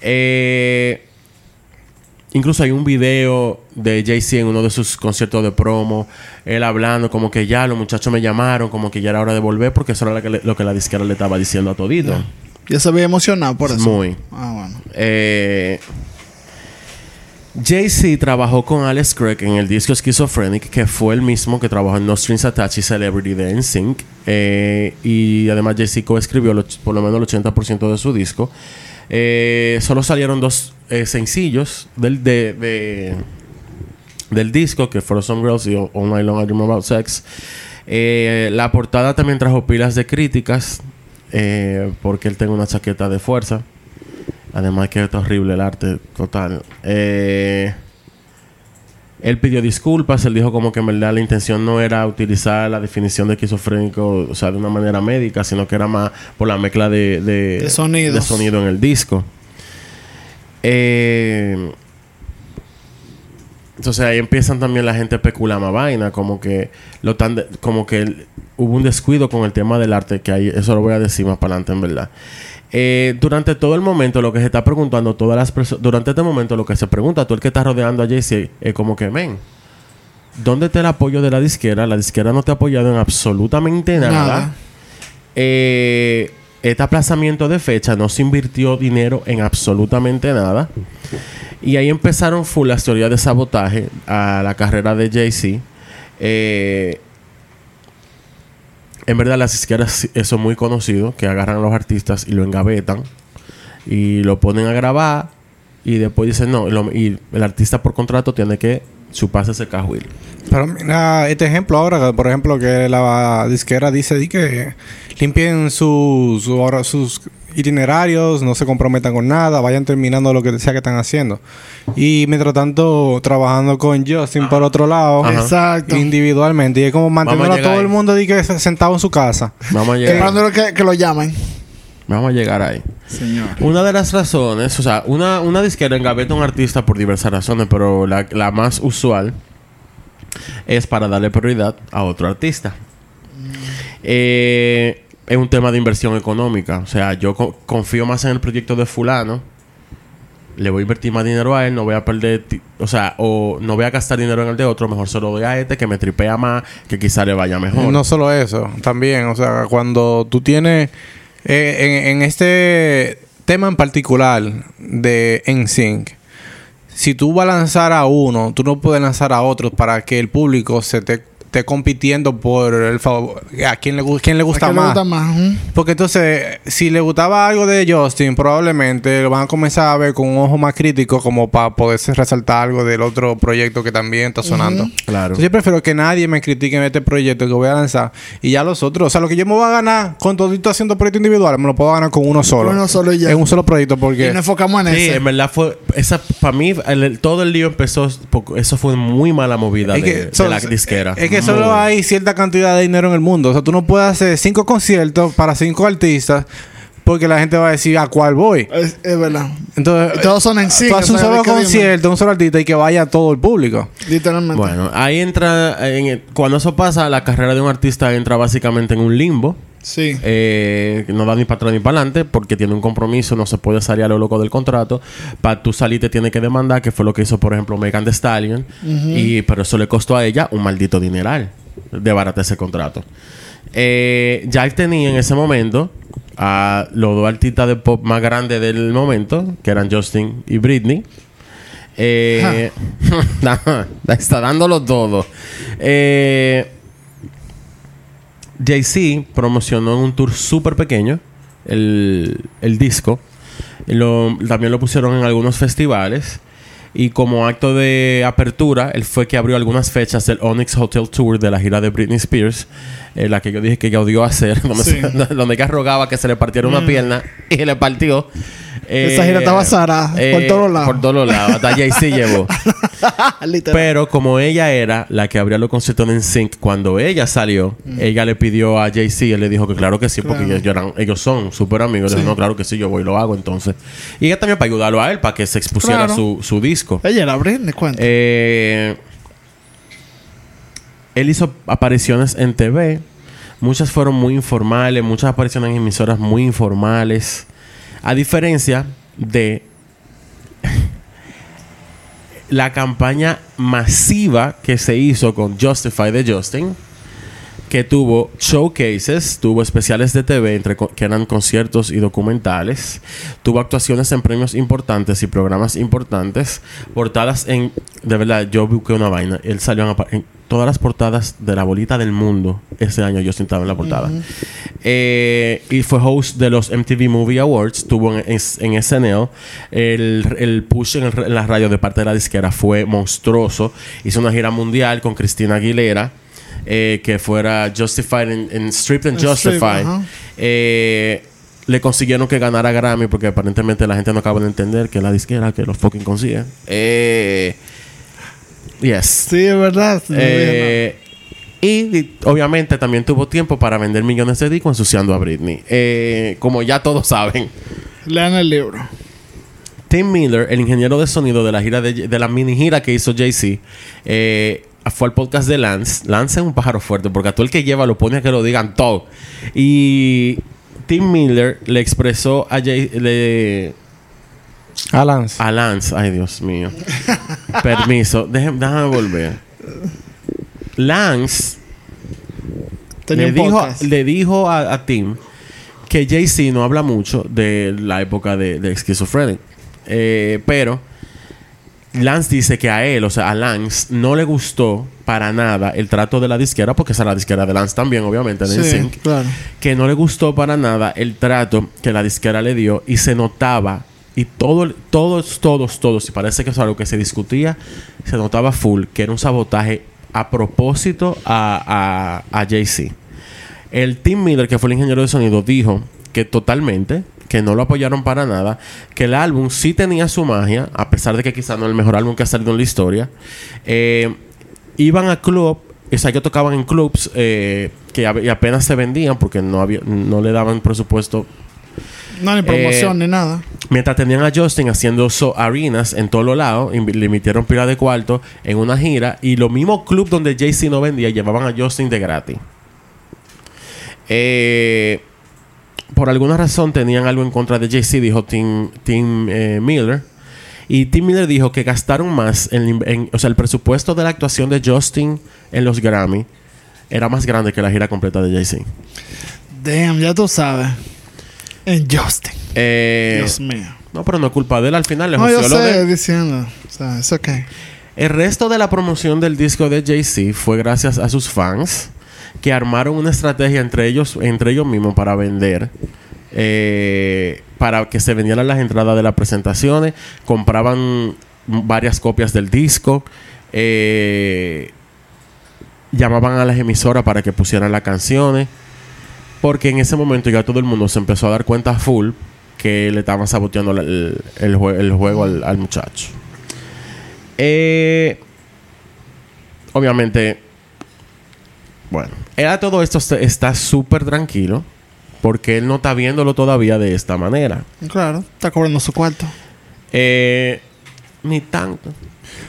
Speaker 3: Eh, incluso hay un video de Jay-Z en uno de sus conciertos de promo, él hablando como que ya los muchachos me llamaron, como que ya era hora de volver, porque eso era lo que la disquera le estaba diciendo a todito.
Speaker 4: Ya se veía emocionado por eso.
Speaker 3: Muy.
Speaker 4: Ah, bueno.
Speaker 3: Eh, Jay-Z trabajó con Alex Craig en el disco Schizophrenic, que fue el mismo que trabajó en No Strings Attached y Celebrity de NSYNC. Eh, y además Jay-Z coescribió por lo menos el 80% de su disco. Eh, solo salieron dos eh, sencillos del, de- de- del disco, que fueron Some Girls y All Night Long I Dream About Sex. La portada también trajo pilas de críticas, eh, porque él tiene una chaqueta de fuerza. Además que es horrible el arte total. Eh, él pidió disculpas, él dijo como que en verdad la intención no era utilizar la definición de esquizofrénico, o sea, de una manera médica, sino que era más por la mezcla de, de,
Speaker 4: de
Speaker 3: sonido en el disco. Eh, entonces ahí empiezan también la gente a especular más vaina, como que lo tan de- como que el- hubo un descuido con el tema del arte, que ahí, eso lo voy a decir más para adelante en verdad. Eh, durante todo el momento, lo que se está preguntando, todas las personas, durante este momento, lo que se pregunta, tú el que está rodeando a Jay-Z, es como que, men, ¿dónde está el apoyo de la disquera? La disquera no te ha apoyado en absolutamente nada.
Speaker 4: Nada.
Speaker 3: Eh, este aplazamiento de fecha no se invirtió dinero en absolutamente nada. Y ahí empezaron full las teorías de sabotaje a la carrera de Jay-Z. Eh, en verdad, las izquierdas eso es muy conocido, que agarran a los artistas y lo engavetan y lo ponen a grabar y después dicen no, y el artista por contrato tiene que su pase ese cajuil.
Speaker 2: Pero mira, este ejemplo ahora, por ejemplo, que la disquera dice di que limpien sus, su- ahora sus itinerarios, no se comprometan con nada, vayan terminando lo que sea que están haciendo. Y mientras tanto, trabajando con Justin por otro lado.
Speaker 4: Exacto.
Speaker 2: individualmente. Y es como mantener
Speaker 3: a
Speaker 2: a
Speaker 3: llegar
Speaker 2: todo el mundo di que sentado en su casa.
Speaker 3: Vamos a llegar,
Speaker 4: Esperando que, que lo llamen.
Speaker 3: Vamos a llegar ahí.
Speaker 4: Señor.
Speaker 3: Una de las razones, o sea, una, una disquera engaveta a un artista por diversas razones, pero la, la más usual es para darle prioridad a otro artista. Eh, es un tema de inversión económica. O sea, yo co- confío más en el proyecto de fulano. Le voy a invertir más dinero a él, no voy a perder, o sea, o no voy a gastar dinero en el de otro, mejor se lo doy a este que me tripea más, que quizá le vaya mejor.
Speaker 2: No solo eso, también, o sea, cuando tú tienes eh, en, este tema en particular de NSYNC, si tú vas a lanzar a uno, tú no puedes lanzar a otros para que el público se te esté compitiendo por el favor, a quién le, gu- quién le gusta
Speaker 4: ¿A quién le
Speaker 2: más.
Speaker 4: gusta más?
Speaker 2: Porque entonces, si le gustaba algo de Justin, probablemente lo van a comenzar a ver con un ojo más crítico como para poderse resaltar algo del otro proyecto que también está sonando.
Speaker 3: Claro.
Speaker 2: Entonces, yo prefiero que nadie me critique en este proyecto que voy a lanzar y ya los otros. O sea, lo que yo me voy a ganar con todito haciendo proyectos individuales, me lo puedo ganar con uno solo.
Speaker 4: Uno solo y ya.
Speaker 2: En un solo proyecto
Speaker 4: Y
Speaker 2: porque...
Speaker 4: nos enfocamos en
Speaker 3: Sí,
Speaker 4: ese.
Speaker 3: en verdad fue... Esa, para mí, el- el- todo el lío empezó... porque Eso fue muy mala movida
Speaker 2: Es
Speaker 3: de,
Speaker 2: que,
Speaker 3: de
Speaker 2: so-
Speaker 3: la disquera.
Speaker 2: es que. Solo hay cierta cantidad de dinero en el mundo. O sea, tú no puedes hacer cinco conciertos para cinco artistas porque la gente va a decir a cuál voy.
Speaker 4: Es, es verdad.
Speaker 2: Entonces,
Speaker 4: Y todos son en sí,
Speaker 2: Tú haces un solo concierto, un solo artista y que vaya todo el público.
Speaker 4: Literalmente.
Speaker 3: Bueno, ahí entra... en el- cuando eso pasa, la carrera de un artista entra básicamente en un limbo.
Speaker 4: Sí.
Speaker 3: Eh, no da ni para atrás ni para adelante porque tiene un compromiso, no se puede salir a lo loco del contrato. Para tú salir te tiene que demandar, que fue lo que hizo, por ejemplo, Megan Thee Stallion. y, pero eso le costó a ella un maldito dineral de barato ese contrato. Eh, ya él tenía en ese momento a los dos artistas de pop más grandes del momento, que eran Justin y Britney. Eh, está dándolo todo. Eh, Jay-Z promocionó en un tour súper pequeño el, el disco. Lo- también lo pusieron en algunos festivales. Y como acto de apertura, él fue que abrió algunas fechas del Onyx Hotel Tour de la gira de Britney Spears, eh, la que yo dije que ella odió hacer, donde,
Speaker 4: Sí.
Speaker 3: se- donde ella rogaba que se le partiera una pierna y le partió.
Speaker 4: Esa gira estaba zarada, por todos lados.
Speaker 3: Por todos lados. Hasta Jay-Z llevó. Pero como ella era la que abría los conciertos en Sync, cuando ella salió, ella le pidió a Jay-Z, él le dijo que claro que sí, porque ellos, eran- ellos son súper amigos. Le
Speaker 4: Sí.
Speaker 3: dijo, no, claro que sí, yo voy y lo hago entonces. Y ella también para ayudarlo a él, para que se expusiera
Speaker 4: Claro.
Speaker 3: su, su disco.
Speaker 4: Ella era Britney, cuenta.
Speaker 3: Eh, él hizo apariciones en TV. Muchas fueron muy informales, muchas apariciones en emisoras muy informales. A diferencia de la campaña masiva que se hizo con Justify de Justin, que tuvo showcases, tuvo especiales de TV entre que eran conciertos y documentales, tuvo actuaciones en premios importantes y programas importantes, portadas en, de verdad, yo busqué una vaina, él salió en, en todas las portadas de la bolita del mundo ese año, yo estaba en la portada. Eh, y fue host de los MTV Movie Awards, tuvo en, en, en SNL, el, el push en, el- en la radio de parte de la disquera fue monstruoso, hizo una gira mundial con Cristina Aguilera eh, que fuera Justified en, Stripped and Justified.
Speaker 4: ajá.
Speaker 3: Eh, le consiguieron que ganara Grammy porque aparentemente la gente no acaba de entender que la disquera que los fucking consigue. Eh, yes.
Speaker 4: Sí, es verdad.
Speaker 3: Eh, y, obviamente también tuvo tiempo para vender millones de discos ensuciando a Britney. Eh, como ya todos saben.
Speaker 4: Lean el libro.
Speaker 3: Tim Miller, el ingeniero de sonido de la gira de, de la mini gira que hizo Jay-Z, eh, fue al podcast de Lance. Lance es un pájaro fuerte porque a todo el que lleva lo pone a que lo digan todo. Y Tim Miller le expresó a Jay, le,
Speaker 2: Alan.
Speaker 3: a Lance, ay Dios mío. Permiso, déjame, déjame volver. Lance
Speaker 4: Tenía
Speaker 3: le dijo, le dijo a, a Tim que Jay-Z no habla mucho de la época de, de Schizophrenic. Eh, pero Lance dice que a él, o sea, a Lance, no le gustó para nada el trato de la disquera, porque esa es la disquera de Lance también, obviamente, de
Speaker 4: Sí,
Speaker 3: NSYNC,
Speaker 4: claro.
Speaker 3: que no le gustó para nada el trato que la disquera le dio y se notaba Y todo, todos, todos, todos, y parece que es algo que se discutía, se notaba full, que era un sabotaje a propósito a, a, a Jay-Z. El Tim Miller, que fue el ingeniero de sonido, dijo que totalmente, que no lo apoyaron para nada, que el álbum sí tenía su magia, a pesar de que quizá no es el mejor álbum que ha salido en la historia. Eh, iban a club, o sea, que tocaban en clubs eh, que apenas se vendían porque no, había, no le daban presupuesto
Speaker 4: No, ni promoción
Speaker 3: Eh,
Speaker 4: ni nada.
Speaker 3: Mientras tenían a Justin haciendo so arenas en todos los lados, le emitieron pila de cuarto en una gira y los mismos clubs donde Jay-Z no vendía llevaban a Justin de gratis. Eh, por alguna razón tenían algo en contra de Jay-Z, dijo Tim, Tim eh, Miller. Y Tim Miller dijo que gastaron más en, en- O sea, el presupuesto de la actuación de Justin en los Grammy era más grande que la gira completa de Jay-Z.
Speaker 4: Damn, ya tú sabes. En Justin.
Speaker 3: Eh,
Speaker 4: Dios mío.
Speaker 3: no, pero no es culpa de él. Al final le
Speaker 4: No, yo sé, diciendo. O sea, es ok.
Speaker 3: El resto de la promoción del disco de Jay-Z fue gracias a sus fans que armaron una estrategia entre ellos, entre ellos mismos para vender. eh, para que se vendieran las entradas de las presentaciones. Compraban varias copias del disco. eh, llamaban a las emisoras para que pusieran las canciones. Porque en ese momento ya todo el mundo se empezó a dar cuenta full que le estaban saboteando el, el jue- el juego al- al muchacho. Eh, obviamente, bueno, él a todo esto est- está súper tranquilo porque él no está viéndolo todavía de esta manera.
Speaker 4: Claro, está cobrando su cuarto.
Speaker 3: Eh, ni tanto.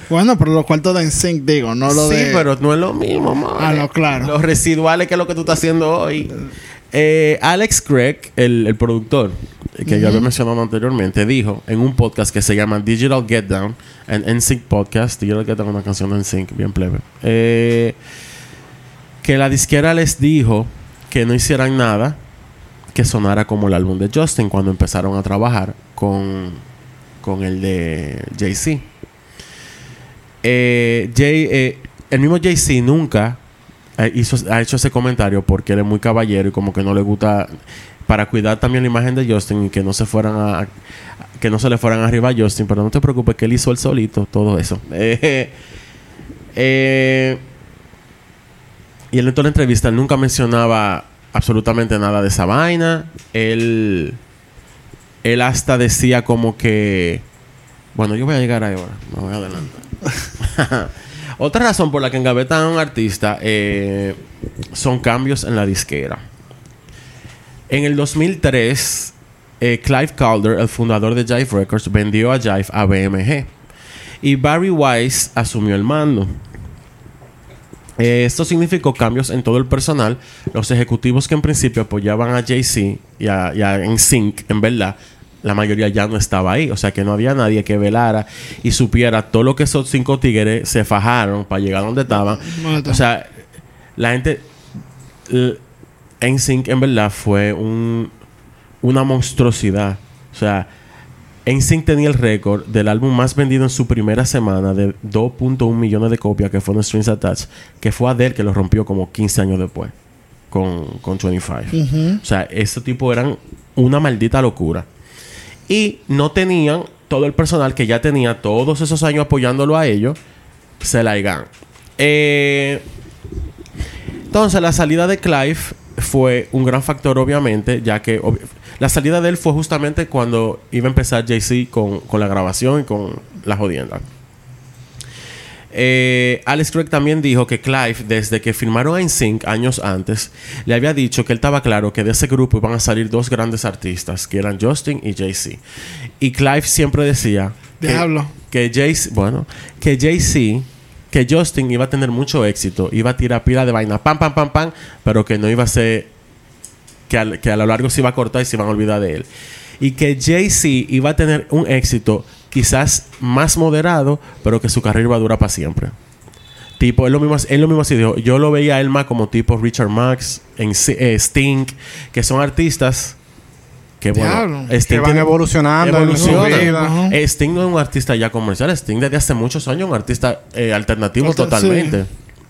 Speaker 4: Bueno, pero los cuartos de NSYNC, digo, no lo
Speaker 3: sí,
Speaker 4: de...
Speaker 3: pero no es lo mismo, madre.
Speaker 4: Ah, no, claro.
Speaker 3: Los residuales que es lo que tú estás haciendo hoy. Eh, Alex Craig, el, el productor, que ya había mencionado anteriormente, dijo en un podcast que se llama Digital Get Down, en NSYNC Podcast, Digital Get Down, una canción de NSYNC, bien plebe, eh, que la disquera les dijo que no hicieran nada que sonara como el álbum de Justin cuando empezaron a trabajar con, con el de Jay-Z. Eh, Jay, eh, el mismo Jay-Z nunca hizo, ha hecho ese comentario porque él es muy caballero y como que no le gusta para cuidar también la imagen de Justin y que no se fueran a, que no se le fueran arriba a Justin pero no te preocupes que él hizo el solito todo eso. Eh, eh, y él en toda la entrevista nunca mencionaba absolutamente nada de esa vaina. Él él hasta decía como que bueno yo voy a llegar ahí ahora me voy a adelantar otra razón por la que engavetan a un artista eh, son cambios en la disquera. En el 2003, eh, Clive Calder, el fundador de Jive Records, vendió a Jive a BMG. Y Barry Weiss asumió el mando. Eh, esto significó cambios en todo el personal. Los ejecutivos que en principio apoyaban a Jay-Z y a, y en verdad, la mayoría ya no estaba ahí. O sea que no había nadie que velara y supiera todo lo que esos cinco tigres se fajaron para llegar donde estaban.
Speaker 4: Mata.
Speaker 3: O sea, la gente. NSYNC en verdad fue un, una monstruosidad. O sea, NSYNC tenía el récord del álbum más vendido en su primera semana de 2.1 millones de copias que fueron Strings Attached, que fue Adele que lo rompió como 15 años después con, con 25.
Speaker 4: Ujú.
Speaker 3: O sea, ese tipo eran una maldita locura. Y no tenían todo el personal que ya tenía todos esos años apoyándolo a ellos, se la. Eh, entonces, la salida de Clive fue un gran factor, obviamente, ya que la salida de él fue justamente cuando iba a empezar Jay-Z con, con la grabación y con la jodienda. Eh, Alex Craig también dijo que Clive, desde que firmaron a NSYNC años antes, le había dicho que él estaba claro que de ese grupo iban a salir dos grandes artistas, que eran Justin y Jay-Z. Y Clive siempre decía que,
Speaker 4: Diablo.
Speaker 3: que Jay-Z, bueno, que Jay-Z, que Justin iba a tener mucho éxito, iba a tirar pila de vaina, pam, pam, pam, pam, pero que no iba a ser, que, al- que a lo largo se iba a cortar y se iban a olvidar de él. Y que Jay-Z iba a tener un éxito quizás más moderado, pero que su carrera iba a durar para siempre. Tipo, él lo mismo, él lo mismo así dijo. Yo lo veía a él más como tipo Richard Marx, en, eh, Sting, que son artistas que, bueno,
Speaker 4: Diablo.
Speaker 3: Sting
Speaker 2: Que van
Speaker 3: tiene-
Speaker 2: evolucionando.
Speaker 4: Ajá.
Speaker 3: Eh, Sting no es un artista ya comercial. Sting desde hace muchos años es un artista eh, alternativo
Speaker 4: Alter-
Speaker 3: totalmente.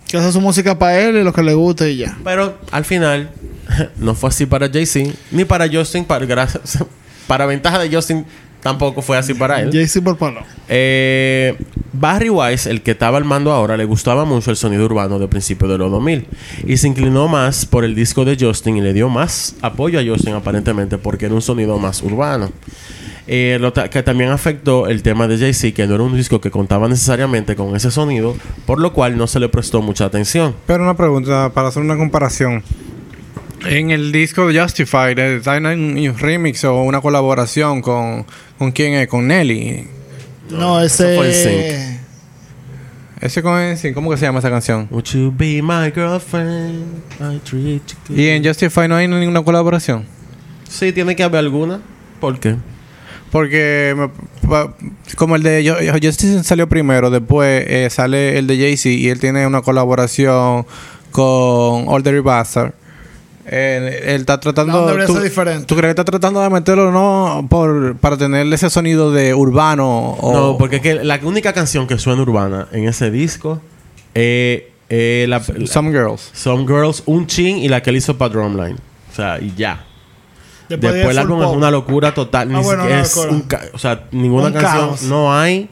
Speaker 4: Que hace su música para él y lo que le guste y ya.
Speaker 3: Pero al final, no fue así para Jay-Z, ni para Justin, para, gracias, para ventaja de Justin, tampoco fue así para él.
Speaker 4: Jay-Z por palo.
Speaker 3: Eh, Barry Wise, el que estaba al mando ahora, le gustaba mucho el sonido urbano de principios de los 2000 y se inclinó más por el disco de Justin y le dio más apoyo a Justin aparentemente porque era un sonido más urbano. Eh, lo ta- que también afectó el tema de Jay-Z, que no era un disco que contaba necesariamente con ese sonido, por lo cual no se le prestó mucha atención.
Speaker 2: Pero una pregunta para hacer una comparación. En el disco de Justified, eh, ¿hay un remix o una colaboración con, con quién es? Con Nelly.
Speaker 4: No,
Speaker 3: eso fue
Speaker 4: ese.
Speaker 2: Ese con sí, ¿cómo que se llama esa canción?
Speaker 3: Would you be my girlfriend? I treat you good.
Speaker 2: Y en Justified no hay ninguna colaboración.
Speaker 3: Sí, tiene que haber alguna. ¿Por qué?
Speaker 2: Porque me- pa- como el de Justice salió primero, después eh, sale el de Jay-Z y él tiene una colaboración con Older Bastard. Eh, él está tratando. ¿tú,
Speaker 4: ser diferente.
Speaker 2: ¿Tú crees que está tratando de meterlo no por para tener ese sonido de urbano o
Speaker 3: No, porque es que la única canción que suena urbana en ese disco es eh, la, la-
Speaker 2: Some Girls.
Speaker 3: Some Girls, un chin y la que él hizo para Drumline. O sea, y ya. Después,
Speaker 4: de
Speaker 3: el álbum es una locura total. Ni
Speaker 4: Ah, bueno,
Speaker 3: siquiera
Speaker 4: una
Speaker 3: es
Speaker 4: locura.
Speaker 3: un ca- o sea, ninguna
Speaker 4: Un
Speaker 3: canción.
Speaker 4: caos.
Speaker 3: No hay.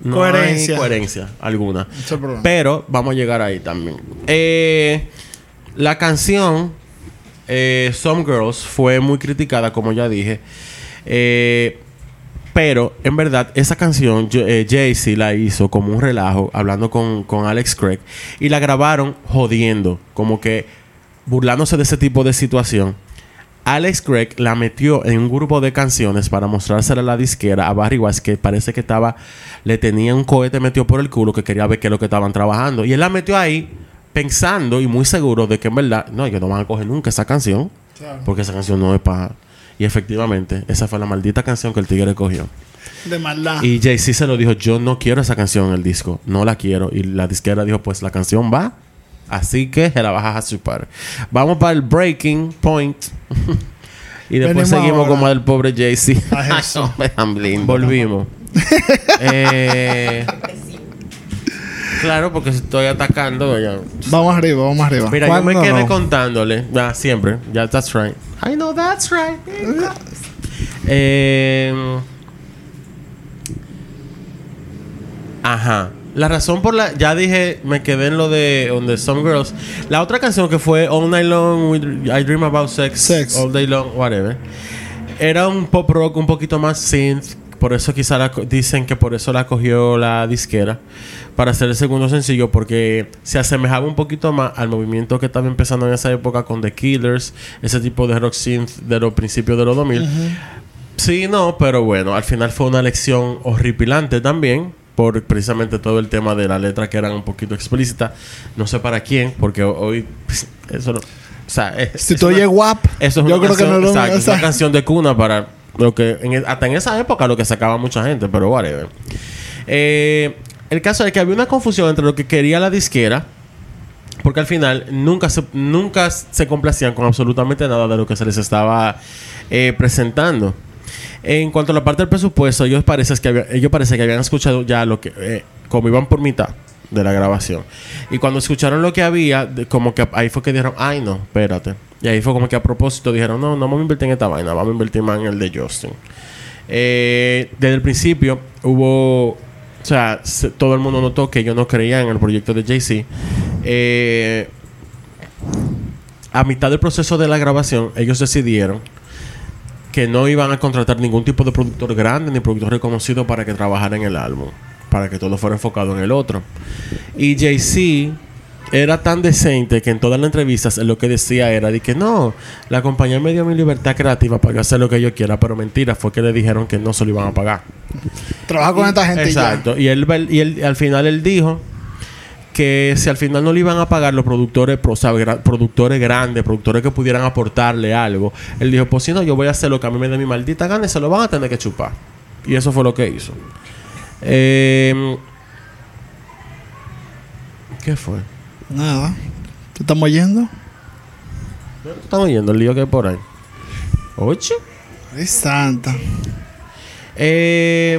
Speaker 3: No
Speaker 4: Coherencia.
Speaker 3: hay coherencia alguna.
Speaker 4: Es.
Speaker 3: Pero vamos a llegar ahí también. Eh, la canción eh, Some Girls fue muy criticada, como ya dije. Eh, pero en verdad, esa canción eh, Jay-Z la hizo como un relajo, hablando con, con Alex Craig. Y la grabaron jodiendo, como que burlándose de ese tipo de situación. Alex Craig la metió en un grupo de canciones para mostrársela a la disquera a Barry Wise que parece que estaba le tenía un cohete metido por el culo que quería ver qué es lo que estaban trabajando y él la metió ahí pensando y muy seguro de que en verdad no ellos no van a coger nunca esa canción porque esa canción no es para y efectivamente esa fue la maldita canción que el tigre cogió.
Speaker 4: De maldad.
Speaker 3: y Jay-Z se lo dijo yo no quiero esa canción en el disco no la quiero y la disquera dijo pues la canción va así que se la vas a chupar vamos para el breaking point. Y después
Speaker 4: Venimos
Speaker 3: seguimos
Speaker 4: ahora.
Speaker 3: como el pobre Jay-Z. volvimos. Eh, claro porque estoy atacando ya.
Speaker 4: Vamos arriba, vamos arriba.
Speaker 3: Mira, yo me
Speaker 2: ¿Cuándo
Speaker 3: quedé
Speaker 2: no?
Speaker 3: contándole. Ya, siempre. Ya, that's right. I know that's right. Eh, ajá. La razón por la... Ya dije, me quedé en lo de On the Some Girls. La otra canción que fue All Night Long, I Dream About Sex,
Speaker 4: Sex.
Speaker 3: All Day Long, whatever. Era un pop rock un poquito más synth. Por eso quizá la dicen que por eso la cogió la disquera. Para hacer el segundo sencillo. Porque se asemejaba un poquito más al movimiento que estaba empezando en esa época con The Killers. Ese tipo de rock synth de los principios de los 2000. Sí, no, pero bueno, al final fue una lección horripilante también, por precisamente todo el tema de la letra que eran un poquito explícita. No sé para quién, porque hoy pues, eso no. O sea, es,
Speaker 4: Si tú oyes WAP,
Speaker 3: eso es
Speaker 4: yo
Speaker 3: una
Speaker 4: creo que
Speaker 3: canción,
Speaker 4: no lo
Speaker 3: exacto,
Speaker 4: o sea,
Speaker 3: una canción de cuna para lo que en- hasta en esa época lo que sacaba mucha gente, pero whatever. Eh, el caso es que había una confusión entre lo que quería la disquera porque al final nunca se, nunca se complacían con absolutamente nada de lo que se les estaba eh, presentando. En cuanto a la parte del presupuesto, ellos parece que, ellos parece que habían escuchado ya lo que... eh, como iban por mitad de la grabación. Y cuando escucharon lo que había, de- como que ahí fue que dijeron, ay no, espérate. Y ahí fue como que a propósito dijeron, no, no vamos a invertir en esta vaina, vamos a invertir más en el de Justin. Eh, desde el principio hubo, o sea, se- todo el mundo notó que yo no creía en el proyecto de Jay-Z. Eh, a mitad del proceso de la grabación, ellos decidieron que no iban a contratar ningún tipo de productor grande ni productor reconocido para que trabajara en el álbum, para que todo fuera enfocado en el otro. Y Jay-Z era tan decente que en todas las entrevistas lo que decía era de que no, la compañía me dio mi libertad creativa para yo hacer lo que yo quiera, pero mentira, fue que le dijeron que no se lo iban a pagar.
Speaker 4: trabaja con esta gente y ya.
Speaker 3: Exacto. Y él, y él al final él dijo que si al final no le iban a pagar los productores, pro- o sea, productores grandes, productores que pudieran aportarle algo, él dijo, pues si no, yo voy a hacer lo que a mí me dé mi maldita gana y se lo van a tener que chupar. Y eso fue lo que hizo. Eh, ¿Qué fue?
Speaker 4: Nada. ¿Te estamos yendo?
Speaker 3: Estamos yendo el lío que hay por ahí. ¿Ocho?
Speaker 4: Ay, santa.
Speaker 3: Eh,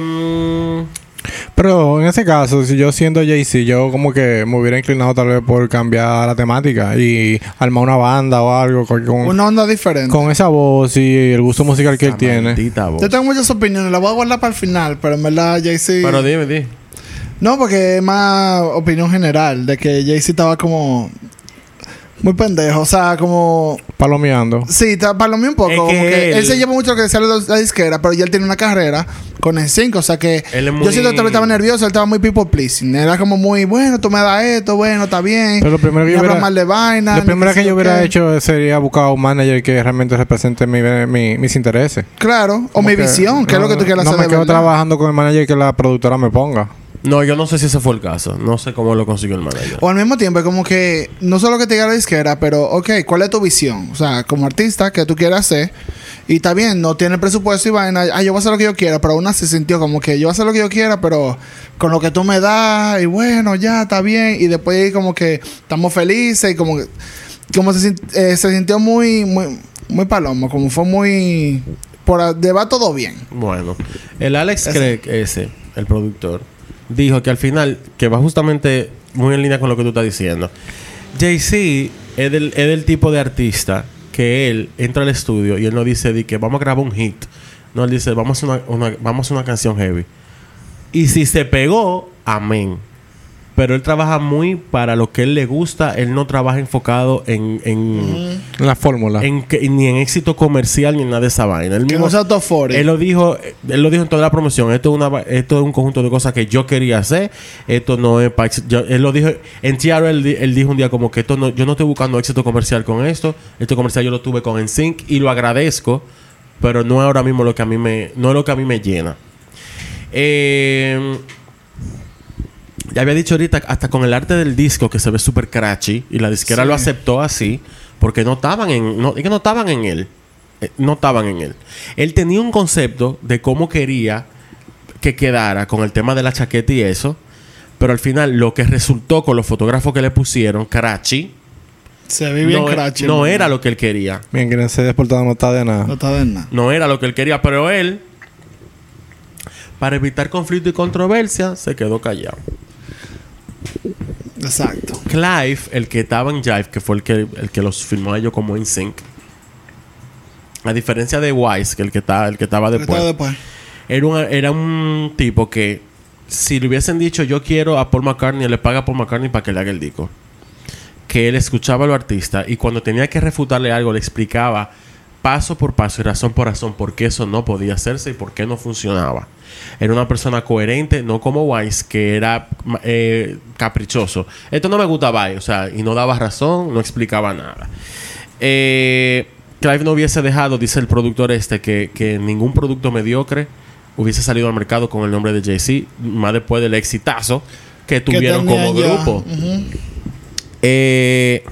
Speaker 2: Pero en ese caso, si yo siendo Jay-Z, yo como que me hubiera inclinado tal vez por cambiar la temática y armar una banda o algo con,
Speaker 4: Una onda diferente.
Speaker 2: con esa voz y el gusto musical que él tiene.
Speaker 3: voz.
Speaker 4: Yo tengo muchas opiniones, las voy a guardar para el final, pero en verdad Jay-Z.
Speaker 3: Pero dime, dime.
Speaker 4: No, porque es más opinión general de que Jay-Z estaba como. Muy pendejo, o sea, como.
Speaker 2: Palomeando.
Speaker 4: Sí, está mío un poco.
Speaker 3: Es
Speaker 4: como
Speaker 3: que
Speaker 4: que él,
Speaker 3: él-
Speaker 4: se lleva mucho lo que decía la, la disquera, pero ya él tiene una carrera con el 5, o sea que.
Speaker 3: Él es
Speaker 4: Yo siento que estaba nervioso, él estaba muy people pleasing. Era como muy, bueno, tú me das esto, bueno, está bien.
Speaker 2: Pero lo primero que yo hubiera-
Speaker 4: mal de vaina.
Speaker 2: Lo primero que yo hubiera
Speaker 4: qué.
Speaker 2: hecho sería buscar un manager que realmente represente mi, mi- mis intereses.
Speaker 4: Claro, o
Speaker 2: Como
Speaker 4: mi
Speaker 2: que
Speaker 4: visión, que es lo que tú quieras
Speaker 2: no
Speaker 4: hacer.
Speaker 2: me
Speaker 4: de
Speaker 2: quedo
Speaker 4: verdad.
Speaker 2: trabajando con el manager que la productora me ponga.
Speaker 3: No, yo no sé si ese fue el caso. No sé cómo lo consiguió el manager.
Speaker 4: O al mismo tiempo, es como que no solo que te diga la disquera, pero, ok, ¿cuál es tu visión? O sea, como artista, ¿qué tú quieres hacer? Y está bien, no tiene presupuesto y vaina. Ah, yo voy a hacer lo que yo quiera, pero aún así se sintió como que yo voy a hacer lo que yo quiera, pero con lo que tú me das, y bueno, ya está bien. Y después, como que estamos felices y como que. Como se, eh, se sintió muy, muy, muy palomo, como fue muy. Por de va todo bien.
Speaker 3: Bueno, el Alex. Craig, ese, el productor, dijo que al final, que va justamente muy en línea con lo que tú estás diciendo. Jay-Z es del, es tipo de artista que él entra al estudio y él no dice di que vamos a grabar un hit. No, él dice vamos a una, vamos a una canción heavy. Y si se pegó, amén. Pero él trabaja muy para lo que él le gusta. Él no trabaja enfocado en, en,
Speaker 2: La fórmula.
Speaker 3: en que- ni en éxito comercial ni en nada de esa vaina. Él
Speaker 4: Que
Speaker 3: mismo- él lo dijo, él lo dijo en toda la promoción. Esto es una, esto es un conjunto de cosas que yo quería hacer. Esto no es para él lo dijo en TR él, él dijo un día como que esto no, yo no estoy buscando éxito comercial con esto. Este comercial yo lo tuve con NSYNC y lo agradezco, pero no es ahora mismo lo que a mí me, no es lo que a mí me llena. Eh, ya había dicho ahorita, hasta con el arte del disco que se ve súper cratchy y la disquera
Speaker 4: Sí.
Speaker 3: lo aceptó así porque no estaban en, no, es que no estaban en él, Eh, no estaban en él. Él tenía un concepto de cómo quería que quedara con el tema de la chaqueta y eso, pero al final lo que resultó con los fotógrafos que le pusieron, cratchy,
Speaker 4: Se ve bien
Speaker 3: no,
Speaker 4: crachi,
Speaker 3: no era lo que él quería.
Speaker 2: Bien, que se desportado no está de nada.
Speaker 4: No está de nada.
Speaker 3: No era lo que él quería, pero él, para evitar conflicto y controversia, se quedó callado.
Speaker 4: Exacto.
Speaker 3: Clive, el que estaba en Jive, que fue el que, el que los filmó a ellos como en sync. A diferencia de Wise, que el que, está, el que estaba después,
Speaker 4: después.
Speaker 3: Era, un, era un tipo que, si le hubiesen dicho yo quiero a Paul McCartney, le paga a Paul McCartney para que le haga el disco. Que él escuchaba a los artistas y cuando tenía que refutarle algo, le explicaba paso por paso y razón por razón por qué eso no podía hacerse y por qué no funcionaba. Era una persona coherente, no como Wise, que era eh, caprichoso. Esto no me gustaba, o sea, y no daba razón, no explicaba nada. Eh, Clive no hubiese dejado, dice el productor este, que, que ningún producto mediocre hubiese salido al mercado con el nombre de Jay-Z, más después del exitazo que tuvieron como grupo. Eh,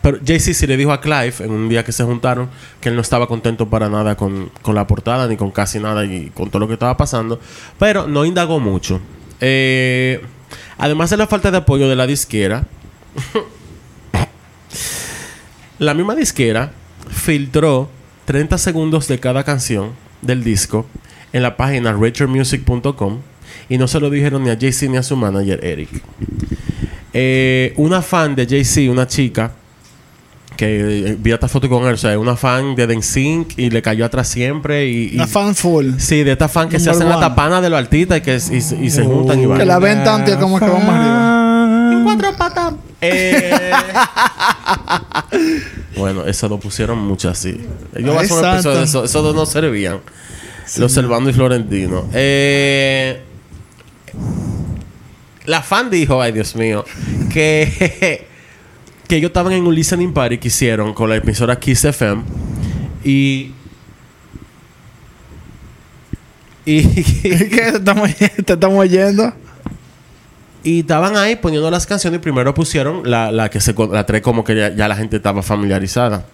Speaker 3: pero Jay-Z sí le dijo a Clive en un día que se juntaron que él no estaba contento para nada con, con la portada ni con casi nada y con todo lo que estaba pasando, pero no indagó mucho. Eh, además de la falta de apoyo de la disquera, la misma disquera filtró 30 segundos de cada canción del disco en la página RacherMusic.com y no se lo dijeron ni a Jay-Z ni a su manager Eric. Eh, una fan de Jay-Z, una chica, que eh, vi esta foto con él, o sea, una fan de NSYNC y le cayó atrás siempre. Y, y-
Speaker 4: Una fan full.
Speaker 3: Sí, de esta fan que se
Speaker 4: Number
Speaker 3: hacen la
Speaker 4: one.
Speaker 3: tapana de los artistas y, que, y, se- y se juntan y van.
Speaker 4: Que la ven tanto y como que vamos arriba.
Speaker 3: Cuatro patas. Eh, bueno, eso lo pusieron mucho así. Yo voy a hacer un episodio de eso. Esos dos no servían. Los Servando y Florentino. Eh, la fan dijo, ay Dios mío, que, que ellos estaban en un listening party que hicieron con la emisora Kiss FM y... Y,
Speaker 4: ¿Qué? ¿Te estamos, te estamos oyendo?
Speaker 3: Y estaban ahí poniendo las canciones y primero pusieron la, la que se la tres como que ya, ya la gente estaba familiarizada.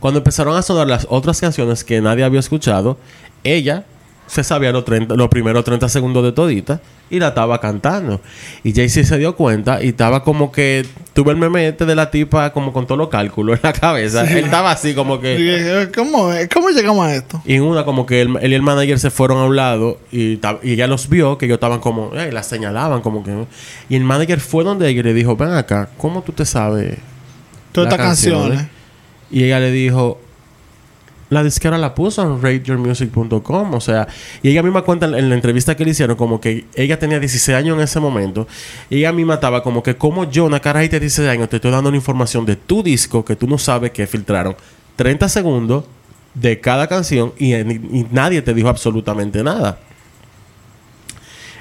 Speaker 3: Cuando empezaron a sonar las otras canciones que nadie había escuchado, ella se sabía los, 30, los primeros 30 segundos de todita y la estaba cantando. Y Jay-Z se dio cuenta y estaba como que tuve el meme este de la tipa como con todos los cálculos en la cabeza. Él estaba así como que...
Speaker 4: Dije, ¿Cómo, ¿Cómo llegamos a esto?
Speaker 3: Y en una como que él, él y el manager se fueron a un lado y, y ella los vio que ellos estaban como... Eh, la señalaban como que... Y el manager fue donde ella y le dijo, ven acá, ¿cómo tú te sabes?
Speaker 4: Todas estas canciones.
Speaker 3: Y ella le dijo, la disquera la puso en rateyourmusic.com. O sea, y ella misma cuenta en, la entrevista que le hicieron como que ella tenía 16 años en ese momento. Y ella misma estaba como que como yo, una carajita de 16 años, te estoy dando una información de tu disco que tú no sabes que filtraron 30 segundos de cada canción y, y nadie te dijo absolutamente nada.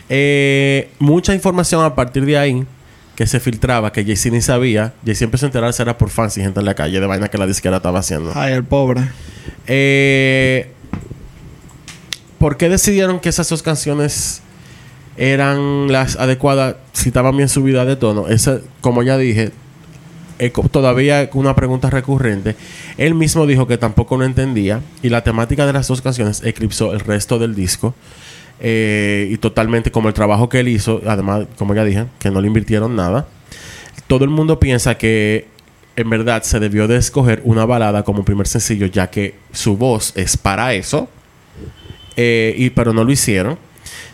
Speaker 3: Eh, mucha información a partir de ahí que se filtraba, que Jay-Z ni sabía. Jay-Z empezó a enterarse era por fans y gente en la calle de vaina que la disquera estaba haciendo.
Speaker 4: Ay, el pobre.
Speaker 3: Eh, ¿Por qué decidieron que esas dos canciones eran las adecuadas si estaban bien subidas de tono? Esa, como ya dije, eh, todavía una pregunta recurrente. Él mismo dijo que tampoco lo entendía y la temática de las dos canciones eclipsó el resto del disco. Eh, y totalmente como el trabajo que él hizo, además, como ya dije, que no le invirtieron nada. Todo el mundo piensa que en verdad se debió de escoger una balada como primer sencillo, ya que su voz es para eso. Eh, y, pero no lo hicieron.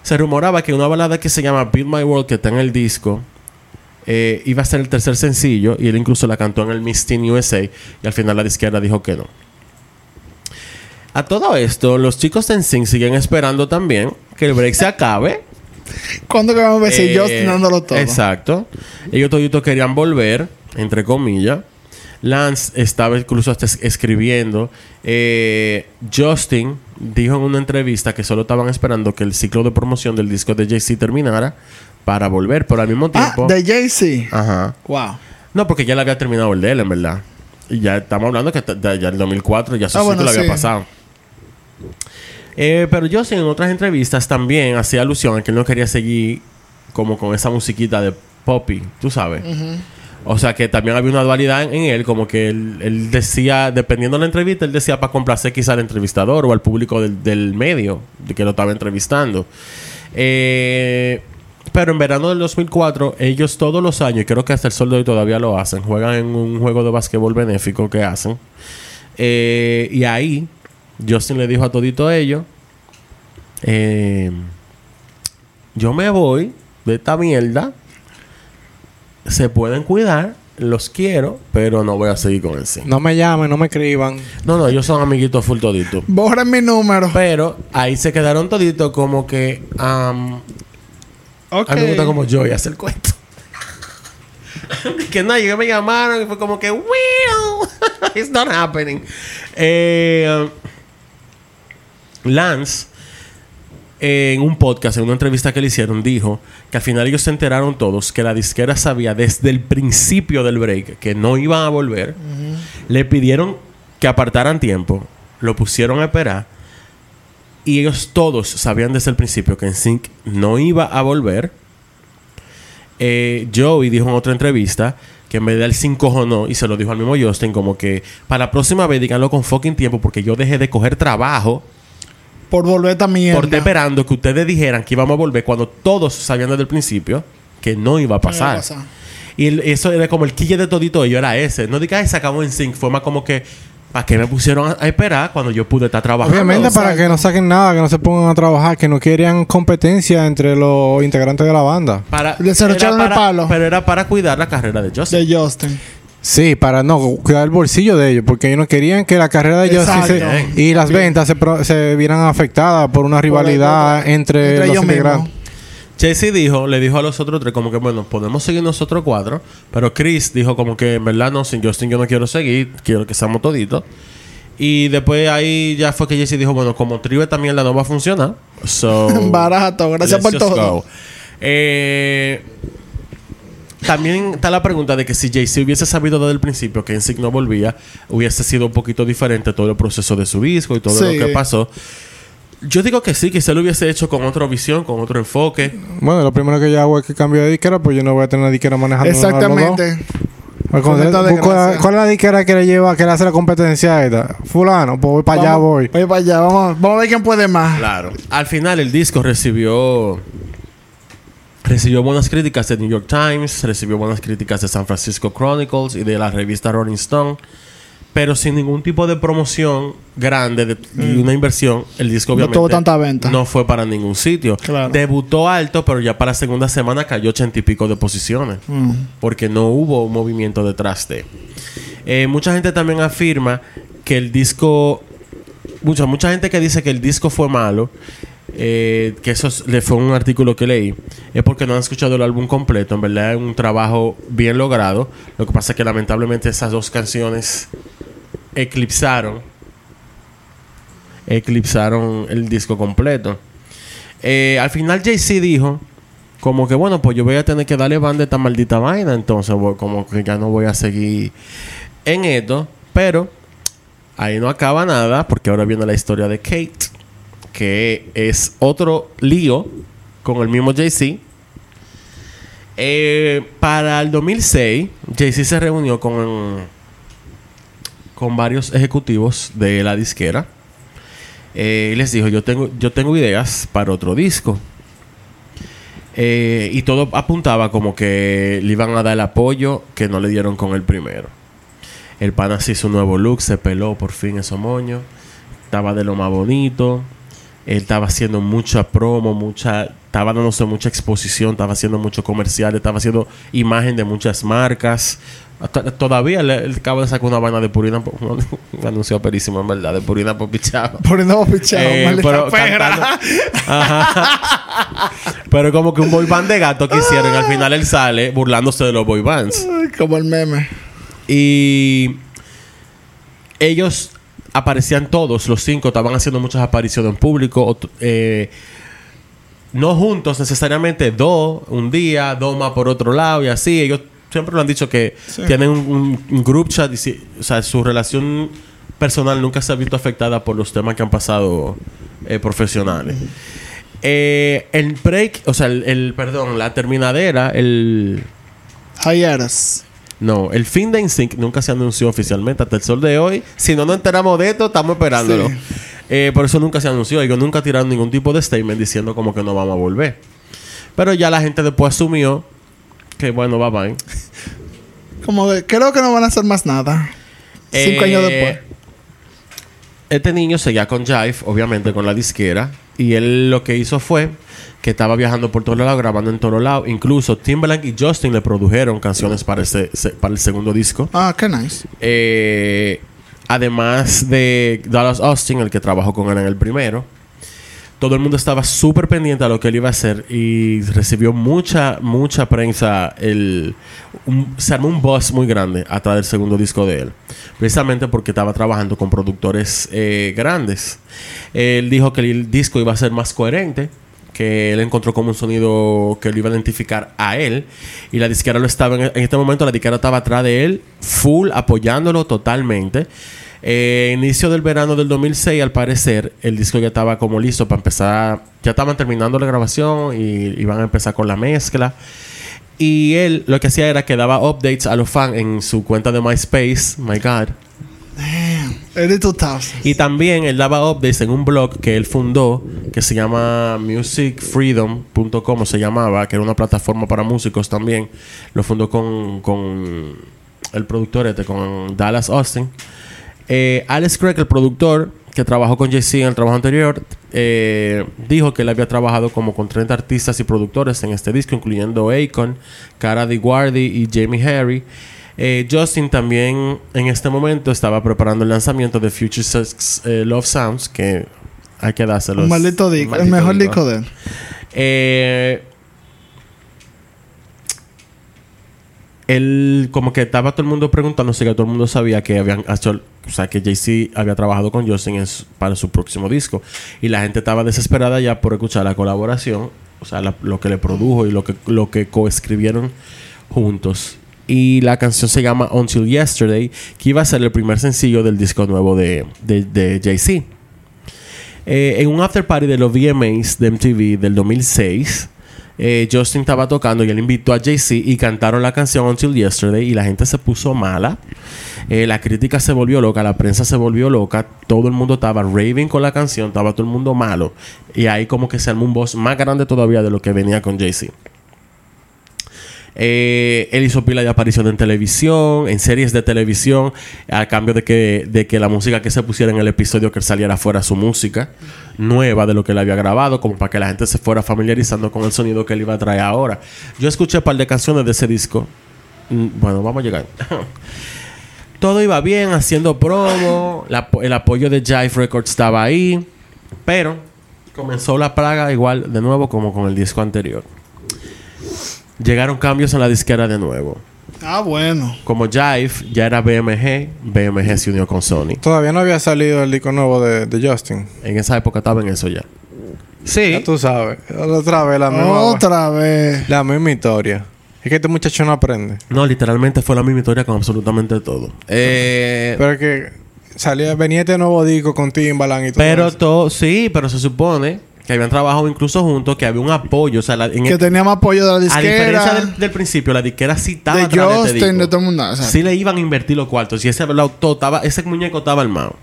Speaker 3: Se rumoraba que una balada que se llama Build My World, que está en el disco, eh, iba a ser el tercer sencillo. Y él incluso la cantó en el Miss Teen USA. Y al final la disquera dijo que no. A todo esto, los chicos de NSYNC siguen esperando también que el break se acabe.
Speaker 4: ¿Cuándo que vamos a ver si
Speaker 3: Eh,
Speaker 4: Justin dándolo todo?
Speaker 3: Exacto. Ellos toditos querían volver, entre comillas. Lance estaba incluso hasta es- escribiendo. Eh, Justin dijo en una entrevista que solo estaban esperando que el ciclo de promoción del disco de Jay-Z terminara para volver, pero al mismo
Speaker 4: Ah,
Speaker 3: tiempo.
Speaker 4: de Jay-Z.
Speaker 3: Ajá.
Speaker 4: Wow.
Speaker 3: No, porque ya le había terminado el de él, en verdad. Y ya estamos hablando que ya el 2004 ya su
Speaker 4: Ah,
Speaker 3: ciclo
Speaker 4: bueno,
Speaker 3: le había
Speaker 4: sí.
Speaker 3: pasado. Eh, pero yo sí en otras entrevistas también hacía alusión a que él no quería seguir como con esa musiquita de poppy, tú sabes. O sea que también había una dualidad en, en él, como que él, él decía, dependiendo de la entrevista, él decía para complacer quizá al entrevistador o al público del, del medio de que lo estaba entrevistando. Eh, pero en verano del 2004, ellos todos los años, y creo que hasta el sol de hoy todavía lo hacen, juegan en un juego de básquetbol benéfico que hacen. Eh, y ahí, Justin le dijo a todito ellos, eh, yo me voy de esta mierda, se pueden cuidar, los quiero, pero no voy a seguir con el sí.
Speaker 2: No me llamen, no me escriban.
Speaker 3: No, no, ellos son amiguitos full toditos.
Speaker 4: Borren mi número.
Speaker 3: Pero ahí se quedaron toditos como que...
Speaker 4: Ok.
Speaker 3: A mí me gusta como yo y hace el cuento. que no, llegué, me llamaron y fue como que, well, it's not happening. Eh, Lance, eh, en un podcast, en una entrevista que le hicieron, dijo que al final ellos se enteraron todos que la disquera sabía desde el principio del break que no iban a volver. Le pidieron que apartaran tiempo, lo pusieron a esperar. Y ellos todos sabían desde el principio que NSYNC no iba a volver. Eh, Joey dijo en otra entrevista que en vez de él se encojonó y se lo dijo al mismo Justin como que para la próxima vez díganlo con fucking tiempo porque yo dejé de coger trabajo
Speaker 4: Por volver también.
Speaker 3: por estar esperando que ustedes dijeran que íbamos a volver cuando todos sabían desde el principio que no iba a pasar. Y el- eso era como el quille de todito yo era ese. No diga, "Ay, se acabó en sync. Fue más como que, ¿para qué me pusieron a, esperar cuando yo pude estar trabajando?
Speaker 2: Obviamente para que no saquen nada, que no se pongan a trabajar, que no querían competencia entre los integrantes de la banda.
Speaker 3: Para,
Speaker 4: Le cerrucharon
Speaker 3: era
Speaker 4: el palo.
Speaker 3: Pero era para cuidar la carrera de Justin.
Speaker 4: De Justin.
Speaker 2: Sí, para no cuidar el bolsillo de ellos, porque ellos no querían que la carrera de ellos se- y las ventas se, pro- se vieran afectadas por una rivalidad entre,
Speaker 4: Entre
Speaker 2: los
Speaker 4: ellos
Speaker 2: integrantes.
Speaker 3: dijo, le dijo a los otros tres como que, bueno, podemos seguir nosotros cuatro. Pero Chris dijo como que, en verdad, no, sin Justin yo no quiero seguir. Quiero que seamos toditos. Y después ahí ya fue que Jesse dijo, bueno, como trío esta mierda no va a funcionar. So...
Speaker 4: Barato. Gracias por todo.
Speaker 3: Eh, también está la pregunta de que si Jay-Z hubiese sabido desde el principio que NSYNC no volvía, hubiese sido un poquito diferente todo el proceso de su disco y todo
Speaker 4: Sí.
Speaker 3: lo que pasó. Yo digo que sí, que se lo hubiese hecho con otra visión, con otro enfoque.
Speaker 2: Bueno, lo primero que yo hago es que cambio de disquera, pues yo no voy a tener una disquera manejando los dos.
Speaker 4: Exactamente.
Speaker 2: Pues ¿cuál, es la disquera que le lleva, que le hace la competencia a esta? Fulano, pues voy para allá, voy.
Speaker 4: Voy para allá. Vamos, vamos a ver quién puede más.
Speaker 3: Claro. Al final el disco recibió recibió buenas críticas de New York Times, recibió buenas críticas de San Francisco Chronicles y de la revista Rolling Stone, pero sin ningún tipo de promoción grande de- y una inversión, el disco
Speaker 4: Mm. No
Speaker 3: obviamente
Speaker 4: tuvo tanta venta.
Speaker 3: no fue para ningún sitio.
Speaker 4: Claro.
Speaker 3: Debutó alto, pero ya para la segunda semana cayó ochenta y pico de posiciones
Speaker 4: Mm.
Speaker 3: porque no hubo un movimiento detrás de. Eh, mucha gente también afirma que el disco, mucha mucha gente que dice que el disco fue malo, eh, que eso es- le fue un artículo que leí, es porque no han escuchado el álbum completo. En verdad es un trabajo bien logrado. Lo que pasa es que lamentablemente esas dos canciones eclipsaron, eclipsaron el disco completo. Eh, al final Jay-Z dijo como que bueno, pues yo voy a tener que darle banda a esta maldita vaina, entonces como que ya no voy a seguir en esto, pero ahí no acaba nada porque ahora viene la historia de Kate, que es otro lío con el mismo Jay-Z. Eh, para el 2006, Jay-Z se reunió con, con varios ejecutivos de la disquera eh, y les dijo, yo tengo, yo tengo ideas para otro disco. Eh, y todo apuntaba como que le iban a dar el apoyo que no le dieron con el primero. El pana se hizo un nuevo look, se peló por fin esos moños. Estaba de lo más bonito. Él estaba haciendo mucha promo, mucha, estaba dándose mucha exposición, estaba haciendo muchos comerciales, estaba haciendo imagen de muchas marcas. Hasta- todavía le, él acaba de sacar una vaina de Purina, un anuncio perísimo en verdad, de Purina por pichado.
Speaker 4: Poniendo pichado,
Speaker 3: Eh, pero
Speaker 4: perra.
Speaker 3: cantando- Ajá. Pero como que un boy band de gato que hicieron. Al final él sale burlándose de los boy bands.
Speaker 4: Como el meme.
Speaker 3: Y ellos aparecían todos, los cinco, estaban haciendo muchas apariciones en público. eh, no juntos necesariamente, dos un día, dos más por otro lado y así. Ellos siempre lo han dicho que tienen un, group chat. y si- o sea, su relación personal nunca se ha visto afectada por los temas que han pasado eh, profesionales. Eh, el break, o sea, el, el- perdón, la terminadera, el...
Speaker 4: Hiatus.
Speaker 3: No, el fin de InSync nunca se anunció oficialmente hasta el sol de hoy. Si no nos enteramos de esto, estamos esperándolo.
Speaker 4: Sí.
Speaker 3: Eh, por eso nunca se anunció. Ellos nunca tiraron ningún tipo de statement diciendo como que no vamos a volver. Pero ya la gente después asumió que bueno, bye bye.
Speaker 4: Como que creo que no van a hacer más nada. Cinco
Speaker 3: Eh,
Speaker 4: años después.
Speaker 3: Este niño seguía con Jive, obviamente con la disquera. Y él lo que hizo fue que estaba viajando por todos lados, grabando en todos lados. Incluso Timbaland y Justin le produjeron canciones para, ese, se- para el segundo disco.
Speaker 4: Ah, qué nice.
Speaker 3: Eh, además de Dallas Austin, el que trabajó con él en el primero, todo el mundo estaba súper pendiente a lo que él iba a hacer y recibió mucha, mucha prensa. El, un- se armó un buzz muy grande atrás del segundo disco de él, precisamente porque estaba trabajando con productores eh, grandes. Él dijo que el disco iba a ser más coherente, que él encontró como un sonido que lo iba a identificar a él y la disquera lo estaba en, en este momento la disquera estaba atrás de él full apoyándolo totalmente eh, inicio del verano del 2006 al parecer el disco ya estaba como listo para empezar ya estaban terminando la grabación y iban a empezar con la mezcla y él lo que hacía era que daba updates a los fans en su cuenta de MySpace my god
Speaker 4: Damn. Early 2000.
Speaker 3: y también él daba updates en un blog que él fundó que se llama musicfreedom.com se llamaba, que era una plataforma para músicos también. Lo fundó con, con el productor este, con Dallas Austin. Eh, Alex Craig, el productor que trabajó con Jay-Z en el trabajo anterior, eh, dijo que él había trabajado como con 30 artistas y productores en este disco, incluyendo Akon, Cara DiGuardi y Jamie Harry. Eh, Justin también en este momento estaba preparando el lanzamiento de Future Sex eh, Love Sounds, que hay que dárselo.
Speaker 4: Un maldito disco. El mejor disco de él.
Speaker 3: Eh, él, como que estaba todo el mundo preguntándose que todo el mundo sabía que habían hecho, o sea, que Jay-Z había trabajado con Justin en para su próximo disco. Y la gente estaba desesperada ya por escuchar la colaboración, o sea, lo que le produjo y lo que, lo que coescribieron juntos. Y la canción se llama Until Yesterday, que iba a ser el primer sencillo del disco nuevo de, de, de Jay-Z. Eh, en un after party de los VMAs de MTV del 2006, eh, Justin estaba tocando y él invitó a Jay-Z y cantaron la canción Until Yesterday y la gente se puso mala. Eh, la crítica se volvió loca, la prensa se volvió loca, todo el mundo estaba raving con la canción, estaba todo el mundo malo. Y ahí como que se armó un boss más grande todavía de lo que venía con Jay-Z. Eh, él hizo pila de aparición en televisión, en series de televisión, a cambio de que, de que la música que se pusiera en el episodio que saliera fuera su música nueva de lo que él había grabado, como para que la gente se fuera familiarizando con el sonido que él iba a traer ahora. Yo escuché un par de canciones de ese disco. Mm, Bueno, vamos a llegar. Todo iba bien, haciendo promo, el apoyo de Jive Records estaba ahí, pero comenzó la plaga igual de nuevo como con el disco anterior. Llegaron cambios en la disquera de nuevo.
Speaker 4: Ah, bueno.
Speaker 3: Como Jive ya era BMG, BMG se unió con Sony.
Speaker 2: Todavía no había salido el disco nuevo de, de Justin.
Speaker 3: En esa época estaba en eso ya.
Speaker 2: Ya
Speaker 3: Sí.
Speaker 2: tú sabes. Otra vez la misma...
Speaker 4: Otra vez.
Speaker 2: La misma historia. Es que este muchacho no aprende.
Speaker 3: No, literalmente fue la misma historia con absolutamente todo. Eh,
Speaker 2: Pero es que salía, venía este nuevo disco con Timbaland y todo
Speaker 3: pero todo, sí, pero se supone que habían trabajado incluso juntos, que había un apoyo. O sea, la- en
Speaker 4: Que
Speaker 3: el-
Speaker 4: tenía más apoyo de la
Speaker 3: a diferencia
Speaker 4: disquera.
Speaker 3: del, del principio, la disquera sí estaba
Speaker 4: De Justin, de todo el mundo. o sea,
Speaker 3: sí le iban a invertir los cuartos. Y ese, estaba- ese muñeco estaba armado.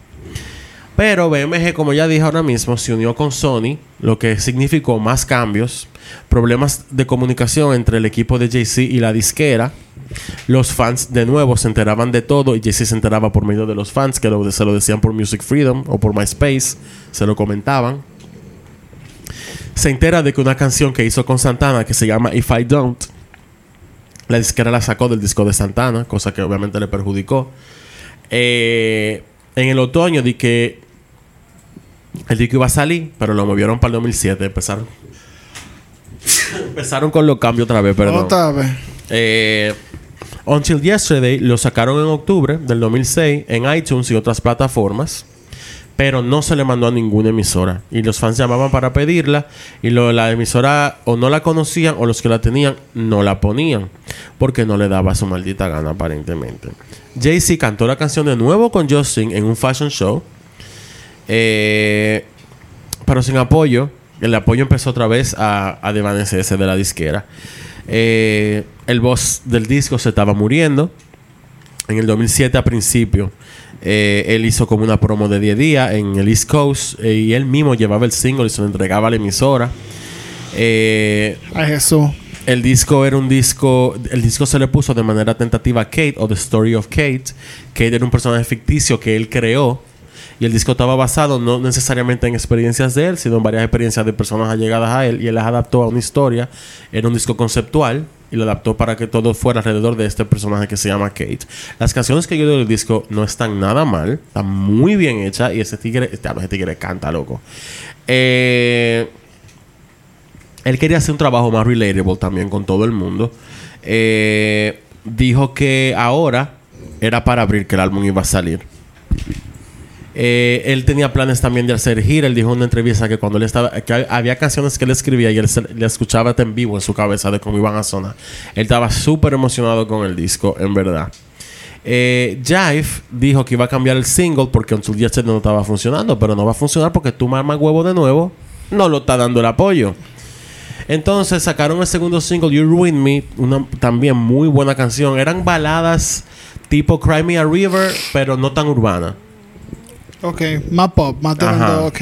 Speaker 3: Pero BMG, como ya dije ahora mismo, se unió con Sony, lo que significó más cambios, problemas de comunicación entre el equipo de Jay-Z y la disquera. Los fans de nuevo se enteraban de todo y Jay-Z se enteraba por medio de los fans que lo- se lo decían por Music Freedom o por MySpace, se lo comentaban. Se entera de que una canción que hizo con Santana que se llama If I Don't, la disquera la sacó del disco de Santana, cosa que obviamente le perjudicó. Eh, en el otoño di que el disco iba a salir, pero lo movieron para el 2007. Empezaron, empezaron con los cambios otra vez, perdón.
Speaker 4: Otra vez.
Speaker 3: Eh, Until Yesterday lo sacaron en octubre del 2006 en iTunes y otras plataformas, pero no se le mandó a ninguna emisora. Y los fans llamaban para pedirla y lo- la emisora o no la conocían o los que la tenían no la ponían porque no le daba su maldita gana aparentemente. Jay-Z cantó la canción de nuevo con Justin en un fashion show, eh, pero sin apoyo. El apoyo empezó otra vez a, a desvanecerse de la disquera. Eh, el boss del disco se estaba muriendo. En el 2007 a principio, eh, él hizo como una promo de 10 días en el East Coast eh, y él mismo llevaba el single y se lo entregaba a la emisora. Eh,
Speaker 4: Ay, Jesús.
Speaker 3: el disco era un disco, el disco se le puso de manera tentativa a Kate o The Story of Kate. Kate era un personaje ficticio que él creó y el disco estaba basado no necesariamente en experiencias de él, sino en varias experiencias de personas allegadas a él y él las adaptó a una historia. Era un disco conceptual y lo adaptó para que todo fuera alrededor de este personaje que se llama Kate. Las canciones que yo del disco no están nada mal, están muy bien hechas y ese tigre, este, ese tigre canta loco. Eh, él quería hacer un trabajo más relatable también con todo el mundo. Eh, dijo que ahora era para abrir que el álbum iba a salir. Eh, él tenía planes también de hacer gira. Él dijo en una entrevista que cuando él estaba, que había canciones que él escribía y él le escuchaba en vivo en su cabeza de cómo iban a sonar. Él estaba súper emocionado con el disco, en verdad. Eh, Jive dijo que iba a cambiar el single porque Until Yesterday no estaba funcionando, pero no va a funcionar porque tú mamas huevo de nuevo, no lo está dando el apoyo. Entonces sacaron el segundo single, You Ruin Me, una también muy buena canción. Eran baladas tipo Cry Me a River, pero no tan urbana.
Speaker 4: Ok. Más pop, más tirando.
Speaker 3: Ajá.
Speaker 4: Ok.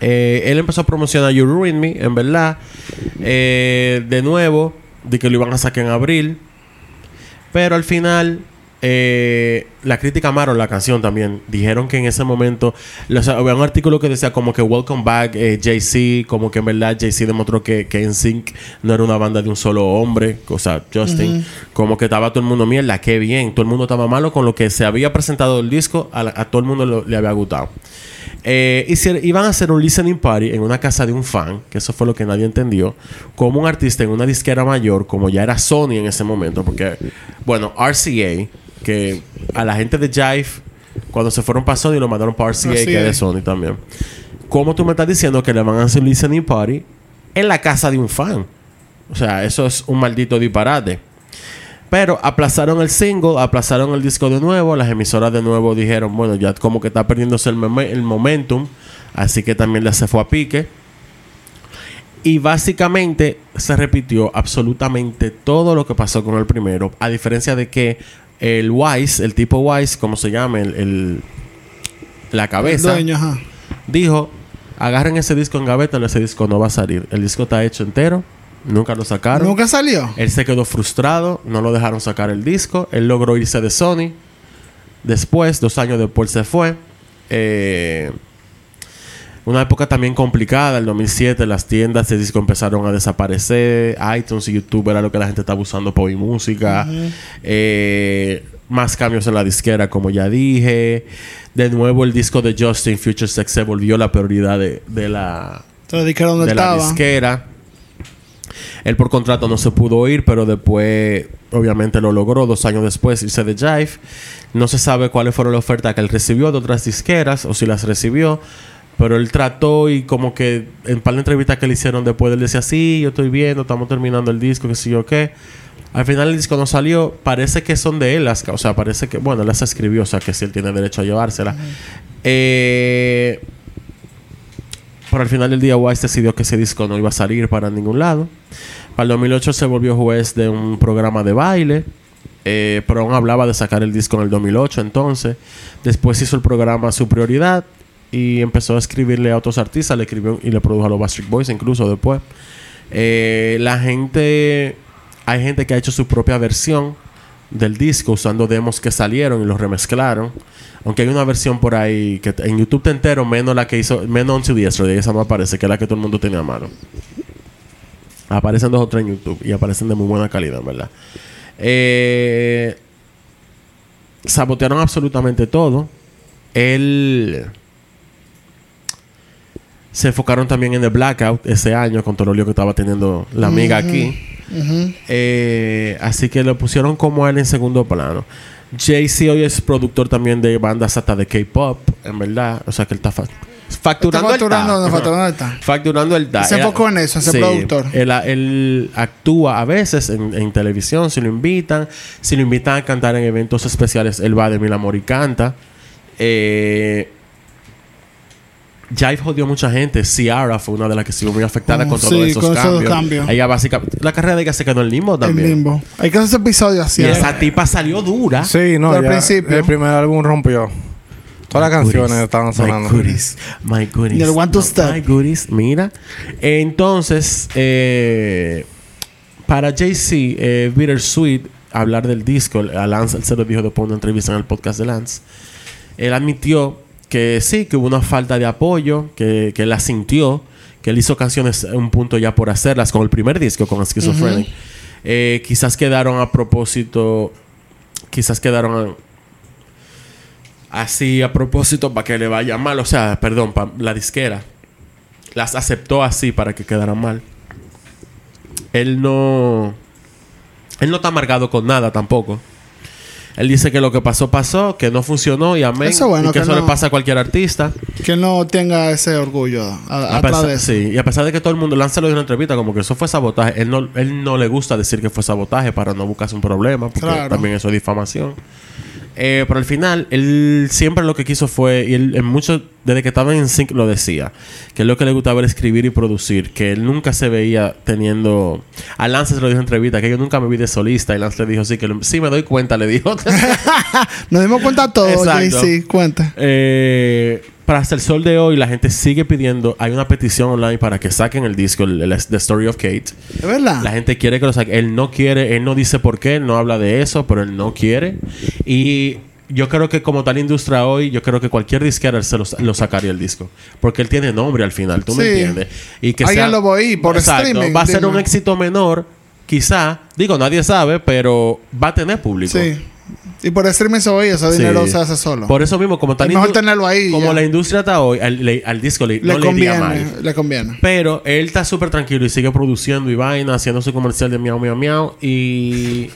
Speaker 3: Eh, él empezó a promocionar You Ruin Me, en verdad. Eh, de nuevo, de que lo iban a sacar en abril. Pero al final, eh, la crítica amaron la canción también. Dijeron que en ese momento, o sea, había un artículo que decía como que Welcome Back eh, Jay-Z, como que en verdad Jay-Z demostró que, que NSYNC no era una banda de un solo hombre, o sea, Justin, como que estaba todo el mundo mierda, qué bien, todo el mundo estaba malo con lo que se había presentado el disco, a, la- a todo el mundo lo- le había gustado. Eh, hicier- iban a hacer un listening party en una casa de un fan, que eso fue lo que nadie entendió, como un artista en una disquera mayor, como ya era Sony en ese momento, porque, bueno, RCA, que a la gente de Jive, cuando se fueron para Sony, lo mandaron para RCA, que
Speaker 4: RCA.
Speaker 3: es de Sony también. ¿Cómo tú me estás diciendo que le van a hacer un listening party en la casa de un fan? O sea, eso es un maldito disparate. Pero aplazaron el single, aplazaron el disco de nuevo. Las emisoras de nuevo dijeron, bueno, ya como que está perdiéndose el, el momentum. Así que también le se fue a pique. Y básicamente se repitió absolutamente todo lo que pasó con el primero. A diferencia de que el Wise, el tipo Wise, como se llama, el, el- la cabeza,
Speaker 4: Dueño, ajá.
Speaker 3: dijo: agarren ese disco en gaveta, ese disco no va a salir. El disco está hecho entero, nunca lo sacaron.
Speaker 4: Nunca salió.
Speaker 3: Él se quedó frustrado, no lo dejaron sacar el disco. Él logró irse de Sony. Después, dos años después se fue. Eh, una época también complicada, el 2007, las tiendas de disco empezaron a desaparecer. iTunes y YouTube era lo que la gente estaba usando para oír música. Eh, más cambios en la disquera, como ya dije. De nuevo, el disco de Justin Future Sex se volvió la prioridad de, de la, de la disquera. Él por contrato no se pudo ir, pero después, obviamente, lo logró dos años después irse de Jive. No se sabe cuáles fueron las ofertas que él recibió de otras disqueras o si las recibió. Pero él trató y como que en par de entrevistas que le hicieron después, él decía, sí, yo estoy viendo, estamos terminando el disco, qué sé yo qué. Al final el disco no salió. Parece que son de él las... O sea, parece que... Bueno, él las escribió, o sea, que sí, él tiene derecho a llevársela. Eh... Pero al final del día, Wise decidió que ese disco no iba a salir para ningún lado. Para el 2008 se volvió juez de un programa de baile. Eh, pero aún hablaba de sacar el disco en el 2008 entonces. Después hizo el programa su prioridad y empezó a escribirle a otros artistas. Le escribió y le produjo a los Backstreet Boys incluso después. Eh, la gente... Hay gente que ha hecho su propia versión del disco usando demos que salieron y los remezclaron. Aunque hay una versión por ahí que en YouTube te entero, menos la que hizo, menos Until Yesterday, esa no aparece, que es la que todo el mundo tenía a mano. Aparecen dos o en YouTube y aparecen de muy buena calidad, ¿verdad? Eh, sabotearon absolutamente todo. Él. Se enfocaron también en el Blackout ese año con todo el lío que estaba teniendo la amiga aquí. Eh, así que lo pusieron como él en segundo plano. Jay-Z hoy es productor también de bandas hasta de K-pop, en verdad. O sea que él está fa- facturando,
Speaker 4: Está facturando,
Speaker 3: el
Speaker 4: no, facturando el ta.
Speaker 3: Facturando el ta.
Speaker 4: Se enfocó en eso, ese productor.
Speaker 3: Él, él actúa a veces en, en televisión, si lo invitan. Si lo invitan a cantar en eventos especiales, él va de mil amor y canta. Eh, Jive jodió mucha gente. Ciara fue una de las que estuvo muy afectada
Speaker 4: Oh,
Speaker 3: con todos
Speaker 4: sí,
Speaker 3: esos
Speaker 4: con esos
Speaker 3: cambios.
Speaker 4: cambios.
Speaker 3: Ella básicamente... La carrera de ella se quedó en limbo
Speaker 4: En
Speaker 3: también.
Speaker 4: limbo. Hay que hacer ese episodio así.
Speaker 3: Y
Speaker 4: ¿eh?
Speaker 3: esa tipa salió dura.
Speaker 2: Sí, no,
Speaker 4: Al principio.
Speaker 2: el primer álbum rompió. Todas las canciones estaban sonando.
Speaker 3: My goodies. My goodies.
Speaker 4: Y el One to
Speaker 3: No,
Speaker 4: Step.
Speaker 3: My goodies. Mira. Entonces, eh, para Jay-Z, eh, Bittersweet, hablar del disco, a Lance él se lo dijo después de una entrevista en el podcast de Lance. Él admitió que sí, que hubo una falta de apoyo, que, que la sintió, que él hizo canciones un punto ya por hacerlas con el primer disco, con Schizophrenic. Eh, quizás quedaron a propósito, quizás quedaron así a propósito para que le vaya mal, o sea, perdón, para la disquera las aceptó así para que quedaran mal. Él no él no está amargado con nada tampoco. Él dice que lo que pasó pasó, que no funcionó y amén.
Speaker 4: Eso bueno,
Speaker 3: y que,
Speaker 4: que
Speaker 3: eso le pasa a cualquier artista.
Speaker 4: Que no tenga ese orgullo a-
Speaker 3: A
Speaker 4: atrás
Speaker 3: pesar-
Speaker 4: de eso.
Speaker 3: sí, y a pesar de que todo el mundo Lance lo dijo en una entrevista como que eso fue sabotaje, él no, él no le gusta decir que fue sabotaje para no buscarse un problema, porque
Speaker 4: Claro.
Speaker 3: también eso es difamación. Eh, pero al final, él siempre lo que quiso fue, y él en mucho, desde que estaba en Sync lo decía, que lo que le gustaba era escribir y producir, que él nunca se veía teniendo. A Lance se lo dijo en entrevista, que yo nunca me vi de solista, y Lance le dijo, sí, que lo- sí me doy cuenta, le dijo.
Speaker 4: Nos dimos cuenta todo, sí, cuenta.
Speaker 3: Eh, para hasta el sol de hoy, la gente sigue pidiendo. Hay una petición online para que saquen el disco, el, el- The Story of Kate.
Speaker 4: ¿Es verdad?
Speaker 3: La gente quiere que lo saquen. Él no quiere, él no dice por qué, él no habla de eso, pero él no quiere. Y yo creo que, como tal industria hoy, yo creo que cualquier disquera se lo, lo sacaría el disco. Porque él tiene nombre al final, ¿tú me entiendes? Y que sea-
Speaker 4: lo va a oír por
Speaker 3: Exacto.
Speaker 4: streaming,
Speaker 3: Va a ser un éxito menor, quizá. Digo, nadie sabe, pero va a tener público.
Speaker 4: Sí. Y por streaming se oye, ese
Speaker 3: Sí.
Speaker 4: dinero se hace solo.
Speaker 3: Por eso mismo, como tal
Speaker 4: Es mejor
Speaker 3: indu-
Speaker 4: tenerlo ahí
Speaker 3: Como
Speaker 4: ya.
Speaker 3: la industria está hoy, al, le- al disco le,
Speaker 4: le
Speaker 3: no le
Speaker 4: conviene,
Speaker 3: mal.
Speaker 4: le conviene.
Speaker 3: Pero él está súper tranquilo y sigue produciendo y vaina, haciendo su comercial de miau, miau, miau. Y.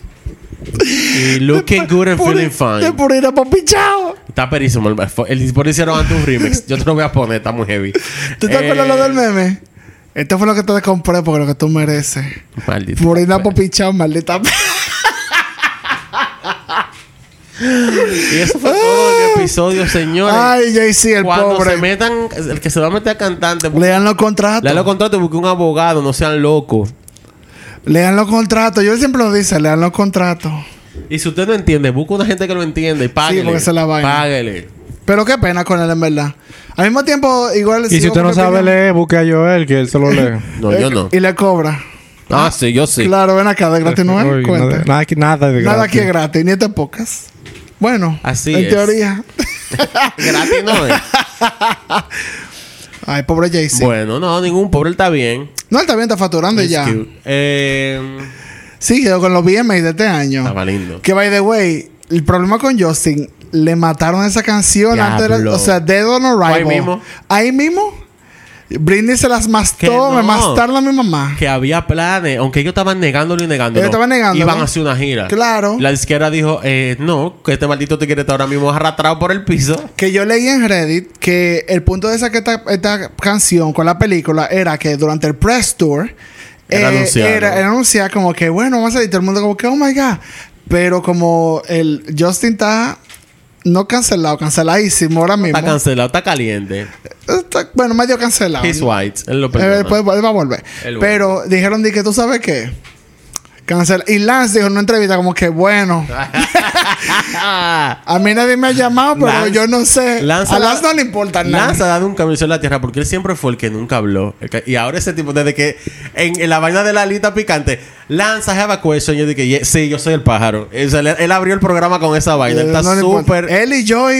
Speaker 3: y looking good and feeling
Speaker 4: De
Speaker 3: fine.
Speaker 4: por ir a papi, chao.
Speaker 3: Está perísimo. El, el, por hicieron antes un remix. Yo te lo voy a poner, está muy heavy.
Speaker 4: ¿Tú te
Speaker 3: Eh,
Speaker 4: acuerdas lo del meme? Esto fue lo que te compré porque lo que tú mereces.
Speaker 3: Maldito.
Speaker 4: Por ir a papi, chao, maldita.
Speaker 3: Y eso fue todo en episodios, señores.
Speaker 4: Ay, Jay-Z, el
Speaker 3: Cuando
Speaker 4: pobre.
Speaker 3: se metan, el que se va a meter a cantante,
Speaker 4: Lean los contratos.
Speaker 3: le los contratos y busque un abogado, no sean locos.
Speaker 4: Lean los contratos. Yo siempre lo dice, lean los contratos.
Speaker 3: Y si usted no entiende, busque una gente que lo entienda y páguele.
Speaker 4: porque es la vaina.
Speaker 3: Páguele.
Speaker 4: Pero qué pena con él, en verdad. Al mismo tiempo, igual...
Speaker 2: Y si usted no sabe leer, busque a Joel, que él se lo lee.
Speaker 3: No, yo no.
Speaker 4: Y le cobra.
Speaker 3: Ah, sí, yo sí.
Speaker 4: Claro, ven acá, de gratis no es.
Speaker 2: Uy,
Speaker 4: Cuenta.
Speaker 2: nada, nada, aquí- nada de
Speaker 4: Nada
Speaker 2: gratis.
Speaker 4: aquí es gratis, ni te pocas. Bueno,
Speaker 3: Así
Speaker 4: en
Speaker 3: es.
Speaker 4: teoría.
Speaker 3: Gratis no es.
Speaker 4: Ay, pobre Jay-Z.
Speaker 3: Bueno, no, ningún pobre, él está bien.
Speaker 4: No, él también está facturando y
Speaker 3: Es
Speaker 4: ya.
Speaker 3: cute. Eh,
Speaker 4: Sí, quedó con los VMAs de este año.
Speaker 3: estaba lindo.
Speaker 4: Que, by the way, el problema con Justin, le mataron esa canción antes de la-
Speaker 3: Diablo.
Speaker 4: O sea, Dead on Arrival.
Speaker 3: Ahí mismo.
Speaker 4: Ahí mismo. Britney se las mastó, me
Speaker 3: no.
Speaker 4: mastaron a mi mamá.
Speaker 3: Que había planes, aunque ellos estaban negándolo y negándolo.
Speaker 4: Ellos estaban negándolo.
Speaker 3: Iban a hacer una gira.
Speaker 4: Claro.
Speaker 3: La izquierda dijo, eh, no, que este maldito te quiere estar ahora mismo arrastrado por el piso.
Speaker 4: Que yo leí en Reddit que el punto de sacar esta, esta canción con la película era que durante el press tour
Speaker 3: Era
Speaker 4: eh,
Speaker 3: anunciado.
Speaker 4: era, era anunciar como que bueno, vamos a todo el mundo como que oh my god. Pero como el Justin está no cancelado, canceladísimo ahora mismo.
Speaker 3: Está cancelado, está caliente.
Speaker 4: Está- bueno, medio cancelado.
Speaker 3: He's white. Él lo
Speaker 4: Eh,
Speaker 3: perdona.
Speaker 4: después él va a volver.
Speaker 3: Él
Speaker 4: Pero dijeron de que tú sabes qué. Cancela. Y Lance dijo en una entrevista como que bueno. A mí nadie me ha llamado, pero
Speaker 3: Lance-
Speaker 4: yo no sé.
Speaker 3: Lance
Speaker 4: a Lance no le importa nada.
Speaker 3: Lance ha dado un camino en la tierra porque él siempre fue el que nunca habló. Que- y ahora ese tipo, desde que en, en la vaina de la alita picante, Lance, I have a question. Yo dije, "Yeah, sí, yo soy el pájaro. O sea, él, él abrió el programa con esa vaina.
Speaker 4: Eh,
Speaker 3: Está
Speaker 4: no importa.
Speaker 3: súper.
Speaker 4: Él y Joy,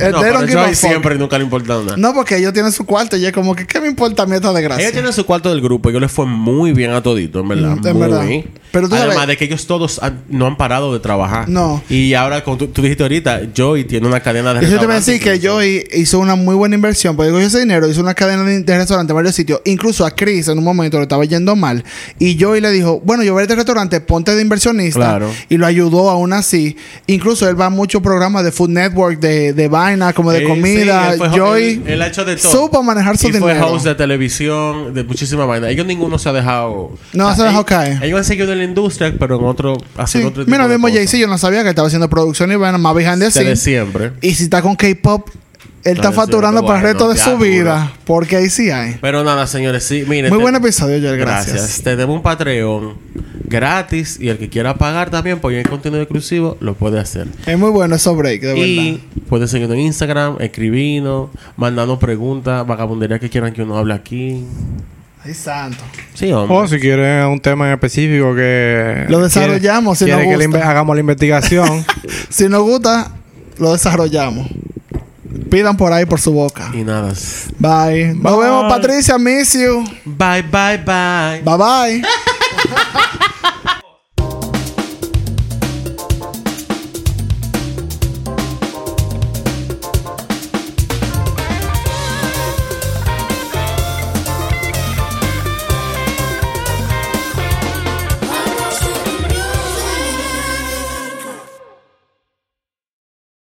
Speaker 4: eh,
Speaker 3: No, pero
Speaker 4: fuck.
Speaker 3: siempre nunca le importó nada.
Speaker 4: No, porque ellos tienen su cuarto y es como que, ¿qué me importa a mí esta desgracia?
Speaker 3: Ellos tienen su cuarto del grupo y yo les fue muy bien a todito, en verdad.
Speaker 4: Mm, en
Speaker 3: muy.
Speaker 4: verdad. Pero tú
Speaker 3: Además
Speaker 4: sabes-
Speaker 3: de que ellos todos han- no han parado de trabajar.
Speaker 4: No.
Speaker 3: Y ahora, como tú, tú dijiste ahorita, Joey tiene una cadena de
Speaker 4: Yo te voy a decir que
Speaker 3: restaurantes
Speaker 4: Joy hizo una muy buena inversión. Porque con ese dinero hizo una cadena de, de restaurantes en varios sitios. Incluso a Chris en un momento le estaba yendo mal. Y Joy le dijo, bueno, yo voy a este restaurante, ponte de inversionista.
Speaker 3: Claro.
Speaker 4: Y lo ayudó aún así. Incluso él va a muchos programas de Food Network, de, de vaina, como de
Speaker 3: Eh,
Speaker 4: comida.
Speaker 3: sí, él fue-
Speaker 4: Joy
Speaker 3: él- él ha hecho de todo.
Speaker 4: supo manejar su
Speaker 3: y fue
Speaker 4: dinero.
Speaker 3: host de televisión, de muchísima vaina. Ellos ninguno se ha dejado.
Speaker 4: No, se ha dejado caer.
Speaker 3: Ellos han seguido en la industria, pero en otro.
Speaker 4: Sí.
Speaker 3: Haciendo otro tipo
Speaker 4: Mira, mismo. Jay-Z, yo no sabía que estaba haciendo producción y vaina más behind the scenes.
Speaker 3: siempre.
Speaker 4: Y si está con K-pop, él está facturando para el resto de su vida. Porque ahí sí hay.
Speaker 3: Pero nada, señores, sí, miren.
Speaker 4: Muy
Speaker 3: te-
Speaker 4: buen episodio, Joel.
Speaker 3: Gracias.
Speaker 4: Gracias.
Speaker 3: Tenemos un Patreon gratis y el que quiera pagar también por el contenido exclusivo lo puede hacer.
Speaker 4: Es muy bueno esos break, de
Speaker 3: Y
Speaker 4: verdad.
Speaker 3: pueden seguirnos en Instagram, escribirnos, mandarnos preguntas, vagabundería que quieran que uno hable aquí.
Speaker 4: Ay, santo.
Speaker 3: Sí, hombre.
Speaker 2: O si quieren un tema en específico que...
Speaker 4: Lo desarrollamos, si
Speaker 2: quiere
Speaker 4: nos
Speaker 2: que le
Speaker 4: gusta.
Speaker 2: inve- hagamos la investigación.
Speaker 4: Si nos gusta, lo desarrollamos. Pidan por ahí por su boca.
Speaker 3: Y nada.
Speaker 4: Bye. Nos vemos, Patricia. Miss you.
Speaker 3: Bye, bye, bye.
Speaker 4: Bye bye.